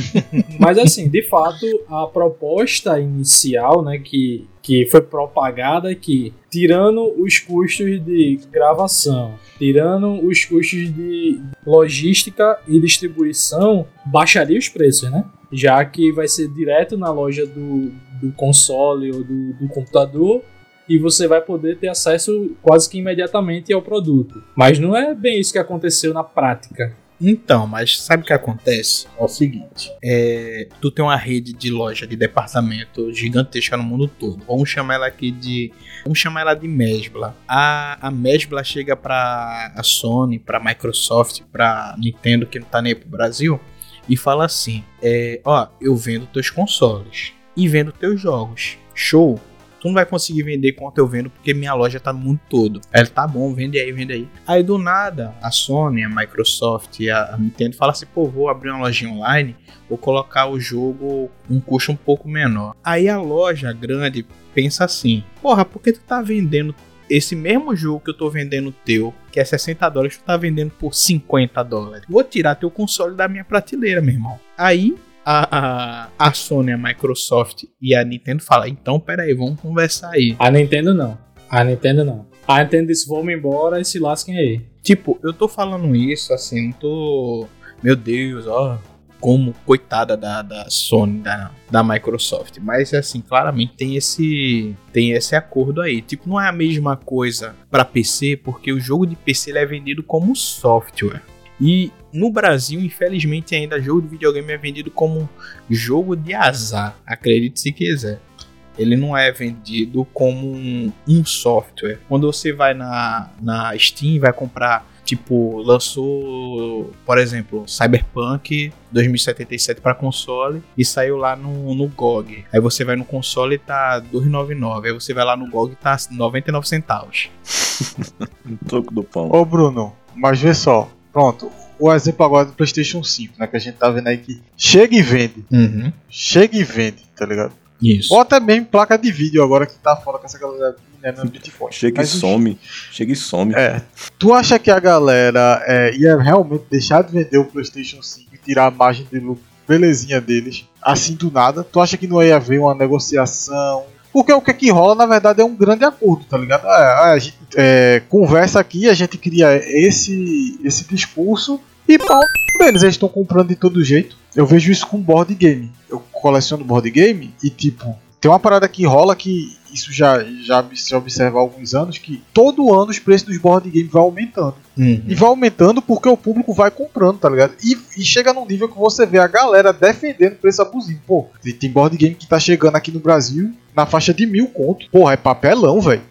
Speaker 5: Mas assim, de fato, a proposta inicial, né, que, que foi propagada é que, tirando os custos de gravação, tirando os custos de logística e distribuição, baixaria os preços, né? Já que vai ser direto na loja do, do console ou do, do computador e você vai poder ter acesso quase que imediatamente ao produto. Mas não é bem isso que aconteceu na prática.
Speaker 1: Então, mas sabe o que acontece? É o seguinte: é, tu tem uma rede de loja de departamento gigantesca no mundo todo. Vamos chamar ela aqui de. Vamos chamar ela de Mesbla. A, a Mesbla chega pra a Sony, pra Microsoft, pra Nintendo, que não tá nem aí pro Brasil, e fala assim: é, Ó, eu vendo teus consoles e vendo teus jogos. Show! Tu não vai conseguir vender quanto eu vendo porque minha loja tá no mundo todo. Aí ele, tá bom, vende aí, vende aí. Aí do nada, a Sony, a Microsoft e a Nintendo fala assim: pô, vou abrir uma lojinha online, vou colocar o jogo um custo um pouco menor. Aí a loja grande pensa assim: porra, por que tu tá vendendo esse mesmo jogo que eu tô vendendo teu, que é 60 dólares, tu tá vendendo por 50 dólares? Vou tirar teu console da minha prateleira, meu irmão. Aí a, a, a Sony, a Microsoft e a Nintendo falam: então peraí, vamos conversar aí.
Speaker 5: A Nintendo não. A Nintendo não. A Nintendo disse, vamos embora e se lasquem aí.
Speaker 1: Tipo, eu tô falando isso assim, não tô. Meu Deus, ó. Como coitada da, da Sony, da, da Microsoft. Mas assim, claramente tem esse. Tem esse acordo aí. Tipo, não é a mesma coisa pra PC, porque o jogo de PC ele é vendido como software. E no Brasil, infelizmente, ainda jogo de videogame é vendido como jogo de azar. Acredite se quiser. Ele não é vendido como um, um software. Quando você vai na, na Steam, vai comprar, tipo, lançou, por exemplo, Cyberpunk 2077 para console e saiu lá no, no GOG. Aí você vai no console e tá 2,99. Aí você vai lá no GOG e tá 99 centavos.
Speaker 4: Um troco do pão.
Speaker 3: Ô Bruno, mas vê só. Pronto. O exemplo agora do PlayStation 5, né? Que a gente tá vendo aí que chega e vende.
Speaker 1: Uhum.
Speaker 3: Chega e vende, tá ligado?
Speaker 1: Isso.
Speaker 3: Ou até mesmo placa de vídeo agora que tá fora com essa galera minerando no Bitcoin.
Speaker 4: Chega e
Speaker 3: Mas, enfim,
Speaker 4: some. Chega e some.
Speaker 3: É. Tu acha que a galera é, ia realmente deixar de vender o PlayStation 5 e tirar a margem de lucro belezinha deles assim do nada? Tu acha que não ia haver uma negociação? Porque o que que rola, na verdade, é um grande acordo, tá ligado? É, a gente é, conversa aqui, a gente cria esse, esse discurso e pau deles, eles estão comprando de todo jeito. Eu vejo isso com board game. Eu coleciono board game e, tipo, tem uma parada que rola que isso já, já se observa há alguns anos, que todo ano os preços dos board games vai aumentando.
Speaker 1: Uhum.
Speaker 3: E vai aumentando porque o público vai comprando, tá ligado? E, e chega num nível que você vê a galera defendendo preço abusivo. Pô, tem- tem board game que tá chegando aqui no Brasil na faixa de mil conto. Porra, é papelão, velho.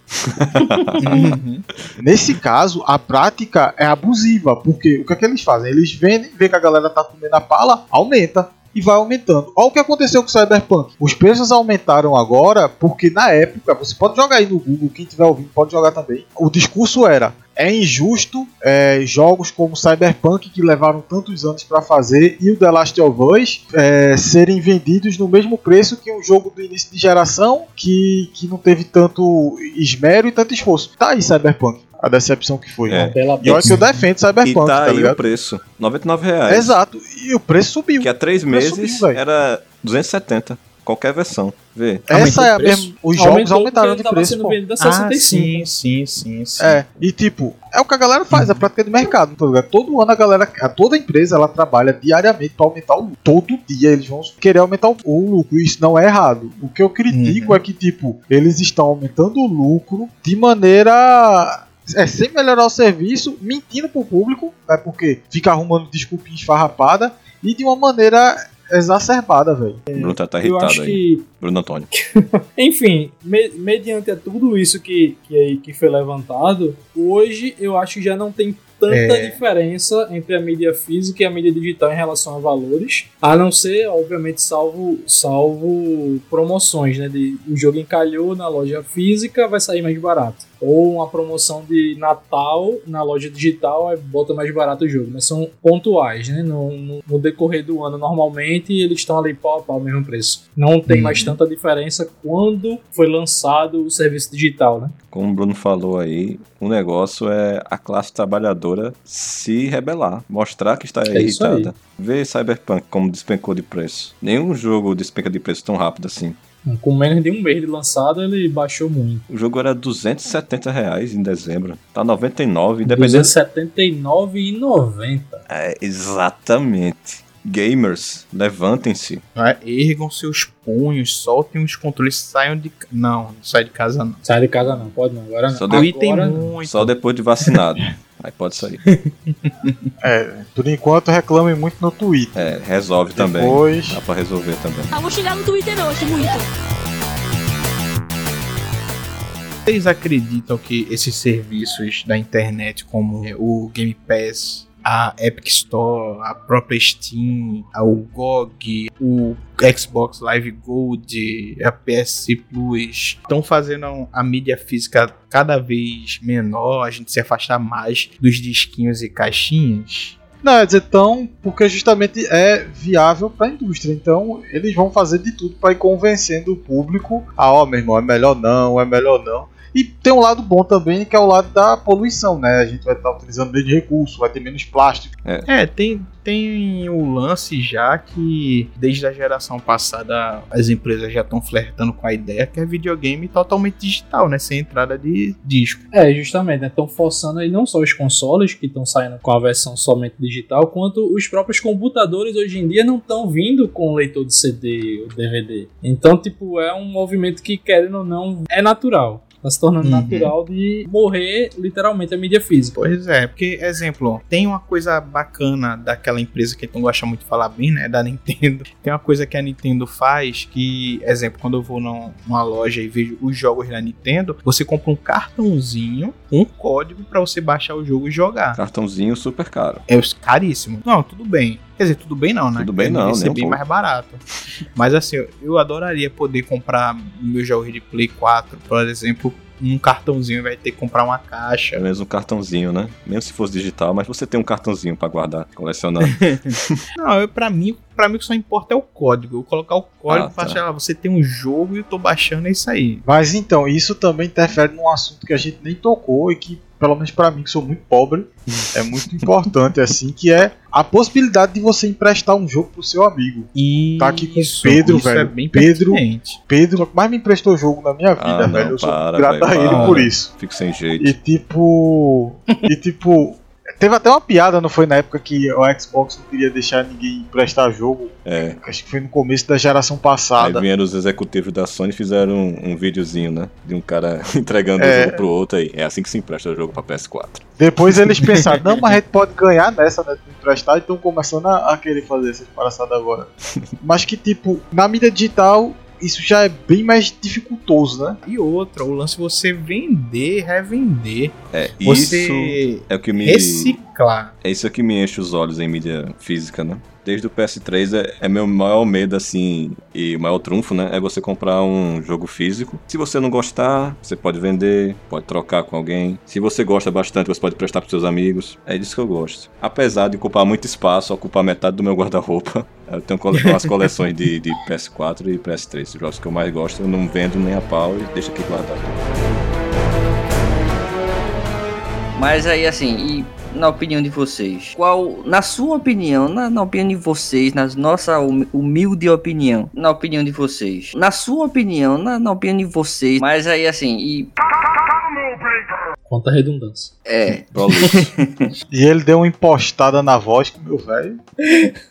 Speaker 1: Uhum.
Speaker 3: Nesse caso, a prática é abusiva, porque o que é que eles fazem? Eles vendem, vê que a galera tá comendo a pala, aumenta e vai aumentando. Olha o que aconteceu com o Cyberpunk. Os preços aumentaram agora porque na época, você pode jogar aí no Google, quem estiver ouvindo pode jogar também. O discurso era: é injusto é, jogos como Cyberpunk que levaram tantos anos para fazer e o The Last of Us é, serem vendidos no mesmo preço que um jogo do início de geração que, que não teve tanto esmero e tanto esforço. Tá aí Cyberpunk, a decepção que foi.
Speaker 4: É.
Speaker 3: E olha que eu defendo
Speaker 4: E
Speaker 3: Cyberpunk,
Speaker 4: tá
Speaker 3: tá,
Speaker 4: aí o
Speaker 3: ligado?
Speaker 4: preço. 99 reais.
Speaker 3: Exato, e o preço subiu.
Speaker 4: Que há três
Speaker 3: preço
Speaker 4: meses
Speaker 3: subiu,
Speaker 4: era 270. qualquer versão. Vê.
Speaker 3: Essa é a
Speaker 5: preço?
Speaker 3: mesma. Os jogos
Speaker 5: Aumentou
Speaker 3: aumentaram de preço. pô.
Speaker 1: Ah,
Speaker 5: 65.
Speaker 1: sim, sim, sim, sim.
Speaker 3: É, e tipo, é o que a galera faz, é a prática de mercado, tá ligado? Todo ano a galera, a- toda empresa, ela trabalha diariamente pra aumentar o lucro. Todo dia eles vão querer aumentar o, o lucro, e isso não é errado. O que eu critico é que, tipo, eles estão aumentando o lucro de maneira. É, sem melhorar o serviço, mentindo pro público, né? Porque fica arrumando desculpinha esfarrapada e de uma maneira exacerbada, velho.
Speaker 4: O Bruno tá, tá irritado aí.
Speaker 5: que
Speaker 4: Bruno Antônio.
Speaker 5: Enfim, me- mediante a tudo isso que, que, aí- que foi levantado, hoje eu acho que já não tem tanta
Speaker 1: É.
Speaker 5: diferença entre a mídia física e a mídia digital em relação a valores, a não ser, obviamente, salvo, salvo promoções, né? De, o jogo encalhou na loja física, vai sair mais barato. Ou uma promoção de Natal na loja digital, aí bota mais barato o jogo. Mas são pontuais, né? No, no- no decorrer do ano, normalmente, eles estão ali pau a pau, mesmo preço. Não tem mais
Speaker 1: Uhum.
Speaker 5: tanta diferença quando foi lançado o serviço digital, né?
Speaker 4: Como o Bruno falou aí, o negócio é a classe trabalhadora se rebelar, mostrar que está
Speaker 5: É
Speaker 4: irritada. Vê Cyberpunk como despencou de preço. Nenhum jogo despenca de preço tão rápido assim.
Speaker 5: Com menos de um mês de lançado, ele baixou muito.
Speaker 4: O jogo era 270 reais em dezembro. Tá 99, independente.
Speaker 5: 279,90.
Speaker 4: É, exatamente. Gamers, levantem-se.
Speaker 1: Vai, Ergam seus punhos, soltem os controles, saiam de. Não, não sai de casa não.
Speaker 5: Sai de casa não, pode não. Agora não.
Speaker 4: Só
Speaker 5: Agora,
Speaker 1: tem
Speaker 5: não.
Speaker 1: muito.
Speaker 4: Só depois de vacinado. Aí pode sair.
Speaker 3: É, por enquanto reclamem muito no Twitter.
Speaker 4: É, resolve também.
Speaker 3: Depois.
Speaker 4: Dá pra resolver também.
Speaker 8: Eu vou chegar no Twitter hoje, muito.
Speaker 1: Vocês acreditam que esses serviços da internet, como o Game Pass, a Epic Store, a própria Steam, o GOG, o Xbox Live Gold, a PS Plus, estão fazendo a mídia física cada vez menor, a gente se afastar mais dos disquinhos e caixinhas?
Speaker 3: Não, é dizer tão, porque justamente é viável para a indústria. Então, eles vão fazer de tudo para ir convencendo o público a, ó, meu irmão, é melhor não, é melhor não. E tem um lado bom também, que é o lado da poluição, né? A gente vai estar utilizando menos recurso, vai ter menos plástico.
Speaker 1: É, tem, tem o lance já que desde a geração passada as empresas já estão flertando com a ideia que é videogame totalmente digital, né? Sem entrada de disco.
Speaker 5: É, justamente, né? Estão forçando aí não só os consoles que estão saindo com a versão somente digital, quanto os próprios computadores hoje em dia não estão vindo com leitor de CD ou DVD. Então, tipo, é um movimento que, querendo ou não, é natural. Tá se tornando
Speaker 1: Uhum.
Speaker 5: natural de morrer literalmente a mídia física.
Speaker 1: Pois é, porque, exemplo, tem uma coisa bacana daquela empresa que tu não gosta muito de falar bem, né? Da Nintendo. Tem uma coisa que a Nintendo faz que, exemplo, quando eu vou num- numa loja e vejo os jogos da Nintendo, você compra um cartãozinho, um código pra você baixar o jogo e jogar.
Speaker 4: Cartãozinho super caro.
Speaker 1: É caríssimo. Não, tudo bem. Quer dizer, tudo bem não, né?
Speaker 4: Tudo bem
Speaker 1: Eu
Speaker 4: não, um
Speaker 1: bem
Speaker 4: pouco.
Speaker 1: mais barato. Mas assim, eu- adoraria poder comprar meus jogos de Play 4, por exemplo, um cartãozinho, vai ter que comprar uma caixa.
Speaker 4: Pelo menos um cartãozinho, né? Mesmo se fosse digital, mas você tem um cartãozinho pra guardar, colecionar.
Speaker 1: Não, eu, pra mim, para mim o que só importa é o código. Eu colocar o código,
Speaker 4: Ah,
Speaker 1: pra,
Speaker 4: tá.
Speaker 1: lá, você tem um jogo e eu tô baixando é isso aí.
Speaker 3: Mas então, isso também interfere num assunto que a gente nem tocou e que, pelo menos para mim, que sou muito pobre, é muito importante, assim, que é a possibilidade de você emprestar um jogo pro seu amigo.
Speaker 1: E
Speaker 3: Tá aqui com o Pedro,
Speaker 1: isso É
Speaker 3: velho.
Speaker 1: bem
Speaker 3: Pedro-
Speaker 1: pertinente.
Speaker 3: Pedro, mais me emprestou jogo na minha vida,
Speaker 4: Ah, não,
Speaker 3: velho. Eu sou
Speaker 4: para,
Speaker 3: grato a ele
Speaker 4: para.
Speaker 3: por isso.
Speaker 4: Fico sem jeito.
Speaker 3: E tipo. e tipo. Teve até uma piada, não foi na época que o Xbox não queria deixar ninguém emprestar jogo.
Speaker 4: É.
Speaker 3: Acho que foi no começo da geração
Speaker 4: Aí
Speaker 3: passada.
Speaker 4: vieram os executivos da Sony e fizeram um, um videozinho, né? De um cara entregando o
Speaker 3: É.
Speaker 4: jogo pro outro aí. É assim que se empresta o jogo pra PS4.
Speaker 3: Depois eles pensaram, não, mas a gente pode ganhar nessa, né? De emprestar, então começando a, a querer fazer essas palhaçadas agora. mas que tipo, na mídia digital, isso já é bem mais dificultoso, né?
Speaker 1: E outra, o lance você vender, revender.
Speaker 4: É, isso
Speaker 1: Você
Speaker 4: é o que me.
Speaker 1: reciclar.
Speaker 4: É isso que me enche os olhos em mídia física, né? Desde o PS3 é, é meu maior medo, assim, e maior trunfo, né? É você comprar um jogo físico. Se você não gostar, você pode vender, pode trocar com alguém. Se você gosta bastante, você pode prestar pros seus amigos. É disso que eu gosto. Apesar de ocupar muito espaço, ocupar metade do meu guarda-roupa, eu tenho umas coleções de, de PS4 e PS3. Os jogos que eu mais gosto, eu não vendo nem a pau e deixo aqui guardado.
Speaker 2: Mas aí, assim, e na opinião de vocês, qual, na sua opinião, na, na opinião de vocês, na nossa hum- humilde opinião, na opinião de vocês, na sua opinião, na, na opinião de vocês, mas aí, assim, e
Speaker 5: Quanta redundância.
Speaker 2: é.
Speaker 3: E ele deu uma impostada na voz com meu velho.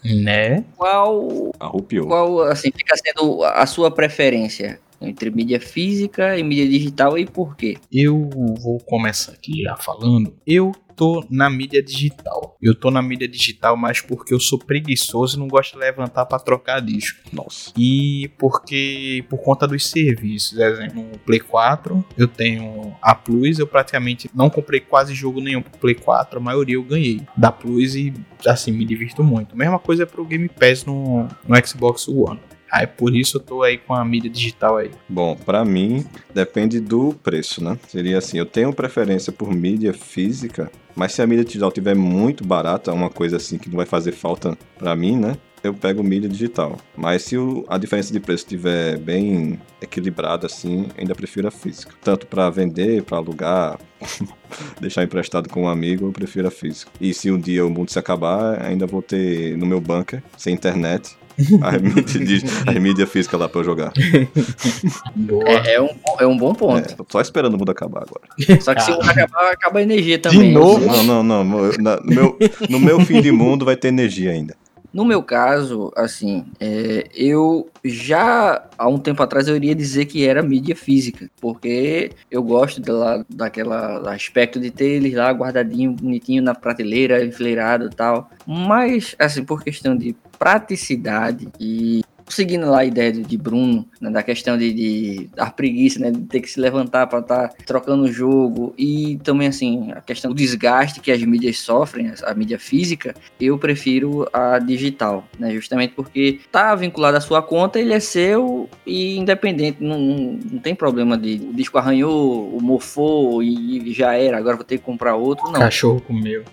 Speaker 1: Né?
Speaker 2: qual,
Speaker 4: Arrupiou.
Speaker 2: qual, assim, fica sendo a sua preferência entre mídia física e mídia digital e por quê?
Speaker 1: Eu vou começar aqui já falando. Eu tô na mídia digital. Eu tô na mídia digital mais porque eu sou preguiçoso e não gosto de levantar pra trocar disco.
Speaker 4: Nossa.
Speaker 1: E porque por conta dos serviços, exemplo, no Play 4 eu tenho a Plus, eu praticamente não comprei quase jogo nenhum pro Play 4, a maioria eu ganhei da Plus e assim me divirto muito. Mesma coisa pro Game Pass no, no Xbox One. Aí por isso eu tô aí com a mídia digital aí.
Speaker 4: Bom, pra mim depende do preço, né? Seria assim, eu tenho preferência por mídia física, mas se a mídia digital tiver muito barata, uma coisa assim que não vai fazer falta pra mim, né? Eu pego mídia digital. Mas se o- a diferença de preço estiver bem equilibrada assim, ainda prefiro a física. Tanto pra vender, pra alugar, deixar emprestado com um amigo, eu prefiro a física. E se um dia o mundo se acabar, ainda vou ter no meu bunker, sem internet, a mídia, digi- a mídia física lá pra eu jogar.
Speaker 2: É, é um, bom- é um bom ponto.
Speaker 4: É, tô só esperando o mundo acabar agora.
Speaker 2: Só que se o mundo acabar, acaba a energia também.
Speaker 3: novo?
Speaker 4: Não, não, não. no, meu, no meu fim de mundo vai ter energia ainda.
Speaker 2: No meu caso, assim, é, eu já há um tempo atrás eu iria dizer que era mídia física, porque eu gosto dela, daquela aspecto de ter eles lá guardadinho, bonitinho na prateleira, enfileirado e tal. Mas, assim, por questão de praticidade e seguindo lá a ideia de, Bruno, né, da questão de, de dar preguiça, né, de ter que se levantar para estar trocando o jogo e também assim a questão do desgaste que as mídias sofrem, a mídia física, eu prefiro a digital, né, justamente porque tá vinculado à sua conta, ele é seu e independente, não, não, não tem problema de o disco arranhou, o mofou e, e já era, agora vou ter que comprar outro, não.
Speaker 1: Cachorro comeu.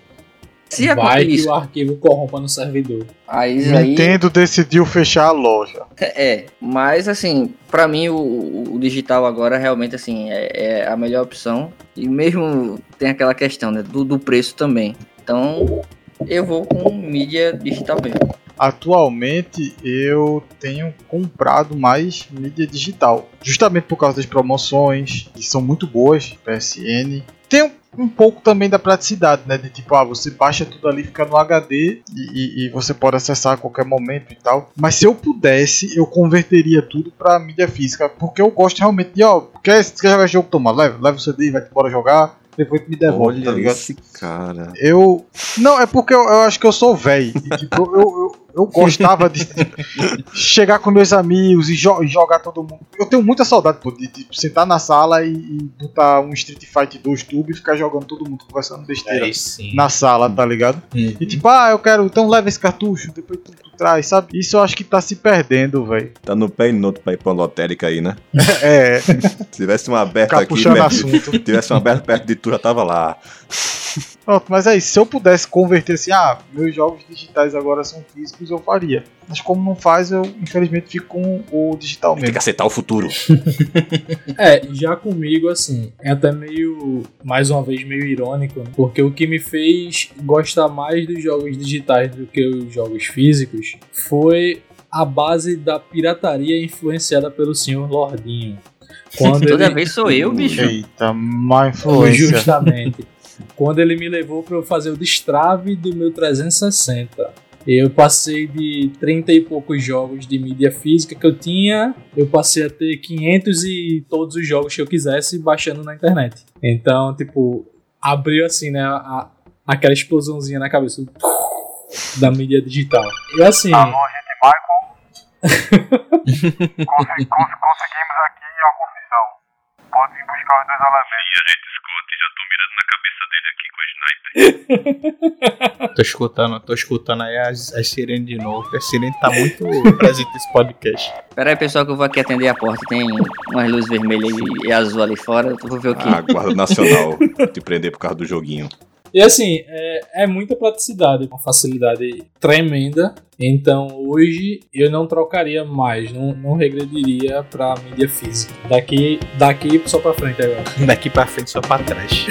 Speaker 2: Se
Speaker 5: Vai
Speaker 2: acontecer
Speaker 5: que
Speaker 2: isso,
Speaker 5: o arquivo corrompa no servidor.
Speaker 2: aí, aí
Speaker 3: Nintendo decidiu fechar a loja.
Speaker 2: É, mas assim, pra mim o, o digital agora realmente assim é, é a melhor opção. E mesmo tem aquela questão né, do, do preço também. Então eu vou com mídia digital mesmo.
Speaker 3: Atualmente eu tenho comprado mais mídia digital, justamente por causa das promoções, que são muito boas, PSN. Tem um, pouco também da praticidade, né? De tipo, ah, você baixa tudo ali, fica no HD e, e- e você pode acessar a qualquer momento e tal. Mas se eu pudesse, eu converteria tudo pra mídia física, porque eu gosto realmente de, ó, quer, quer jogar jogo, toma, leva, leva o CD, vai embora jogar, depois me devolve, tá
Speaker 4: Olha
Speaker 3: ligado?
Speaker 4: esse cara.
Speaker 3: Eu. Não, é porque eu, eu acho que eu sou velho. Tipo, eu, eu, eu gostava de chegar com meus amigos e jo- jogar todo mundo. Eu tenho muita saudade pô, de, de sentar na sala e, e botar um Street Fighter 2 Tube e ficar jogando todo mundo, conversando besteira
Speaker 1: sim.
Speaker 3: na sala, tá ligado?
Speaker 1: Uhum.
Speaker 3: E tipo, ah, eu quero, então leva esse cartucho, depois tu, tu traz, sabe? Isso eu acho que tá se perdendo, velho.
Speaker 4: Tá no pé e no outro pra ir pra lotérica aí, né?
Speaker 3: É,
Speaker 4: Se tivesse uma aberta
Speaker 3: ficar
Speaker 4: aqui,
Speaker 3: puxando
Speaker 4: perto,
Speaker 3: assunto.
Speaker 4: tivesse uma aberta perto de tu, já tava lá.
Speaker 3: Pronto, mas é isso. Se eu pudesse converter assim, ah, meus jogos digitais agora são físicos, eu faria. Mas como não faz, eu infelizmente fico com o digital
Speaker 4: Tem
Speaker 3: mesmo.
Speaker 4: que aceitar o futuro.
Speaker 5: É, já comigo, assim, é até meio, mais uma vez, meio irônico, né? porque o que me fez gostar mais dos jogos digitais do que os jogos físicos foi a base da pirataria influenciada pelo senhor Lordinho. Quando
Speaker 2: Toda
Speaker 5: ele...
Speaker 2: vez sou eu, bicho.
Speaker 3: Eita, má influência.
Speaker 5: Justamente. Quando ele me levou para eu fazer o destrave do meu 360. Eu passei de 30 e poucos jogos de mídia física que eu tinha, eu passei a ter 500 e todos os jogos que eu quisesse baixando na internet. Então, tipo, abriu assim, né, a- aquela explosãozinha na cabeça da mídia digital. E assim,
Speaker 9: Conseguimos aqui uma confissão. Pode vir buscar os dois elementos.
Speaker 1: Tô escutando, tô escutando aí as, as sirenes de novo. A sirene tá muito presente nesse podcast.
Speaker 2: Pera aí, pessoal, que eu vou aqui atender a porta. Tem umas luzes vermelhas e, e azul ali fora. Eu vou ver o que.
Speaker 4: A Guarda Nacional te prender por causa do joguinho.
Speaker 5: E assim, é, é muita praticidade, uma facilidade tremenda. Então hoje eu não trocaria mais, não, não regrediria para mídia física. Daqui, daqui só para frente agora.
Speaker 1: Daqui para frente só para trás.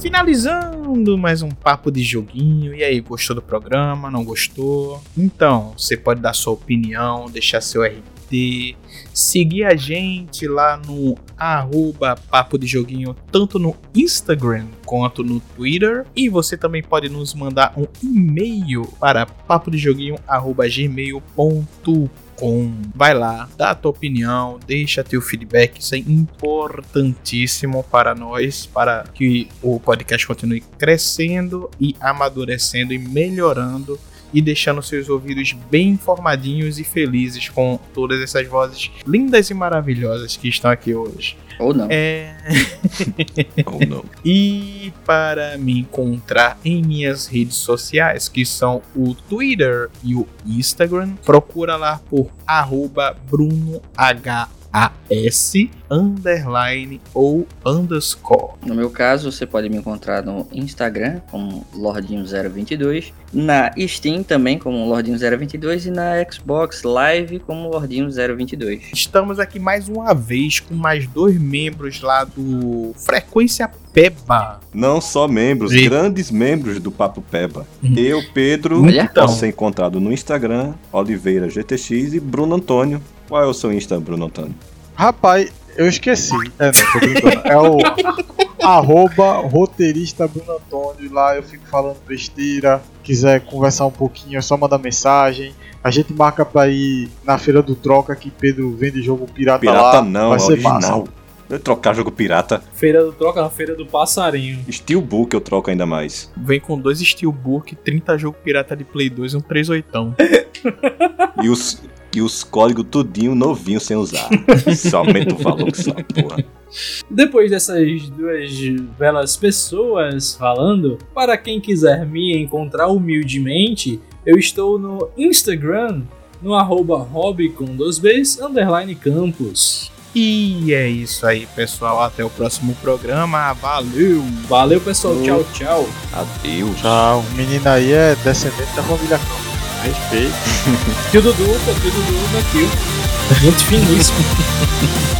Speaker 1: Finalizando mais um papo de joguinho. E aí, gostou do programa? Não gostou? Então, você pode dar sua opinião, deixar seu RT, seguir a gente lá no arroba papo de joguinho, tanto no Instagram quanto no Twitter. E você também pode nos mandar um e-mail para papo de joguinho arroba gmail.com Vai lá, dá a tua opinião, deixa teu feedback, isso é importantíssimo para nós, para que o podcast continue crescendo e amadurecendo e melhorando e deixando seus ouvidos bem informadinhos e felizes com todas essas vozes lindas e maravilhosas que estão aqui hoje.
Speaker 2: Ou não.
Speaker 1: É.
Speaker 4: Ou não.
Speaker 1: E para me encontrar em minhas redes sociais, que são o Twitter e o Instagram, procura lá por arroba BrunoHAS underline ou underscore.
Speaker 2: No meu caso, você pode me encontrar no Instagram como Lordinho022, na Steam também como Lordinho022 e na Xbox Live como Lordinho022.
Speaker 1: Estamos aqui mais uma vez com mais dois membros lá do Frequência Peba.
Speaker 4: Não só membros,
Speaker 1: Sim.
Speaker 4: grandes membros do Papo Peba.
Speaker 1: Uhum.
Speaker 4: Eu, Pedro, posso ser encontrado no Instagram, Oliveira GTX e Bruno Antônio. Qual é o seu Insta, Bruno Antônio?
Speaker 3: Rapaz, eu esqueci. É, não, tô brincando. É o arroba roteirista Bruno Antônio. Lá eu fico falando besteira. Quiser conversar um pouquinho, é só mandar mensagem. A gente marca pra ir na feira do Troca que Pedro vende jogo pirata,
Speaker 4: Pirata
Speaker 3: lá.
Speaker 4: não,
Speaker 3: Vai ser
Speaker 4: original.
Speaker 3: massa.
Speaker 4: Eu trocar jogo pirata.
Speaker 5: Feira do Troca na Feira do Passarinho.
Speaker 4: Steelbook eu troco ainda mais.
Speaker 1: Vem com dois Steelbook, 30 jogos pirata de Play 2 e um 38.
Speaker 4: E os, e os códigos tudinho novinho sem usar. Isso aumenta o valor dessa porra.
Speaker 5: Depois dessas duas belas pessoas falando, para quem quiser me encontrar humildemente, eu estou no Instagram, no arroba hobby com dois Bs, underline campus.
Speaker 1: E é isso aí, pessoal. Até o próximo programa. Valeu!
Speaker 5: Valeu pessoal, tchau, tchau.
Speaker 4: Adeus.
Speaker 3: Tchau. O menino aí é descendente da família Campos. Respeito.
Speaker 5: Tio Dudu, tio Dudu, meu tio. Gente finíssimo.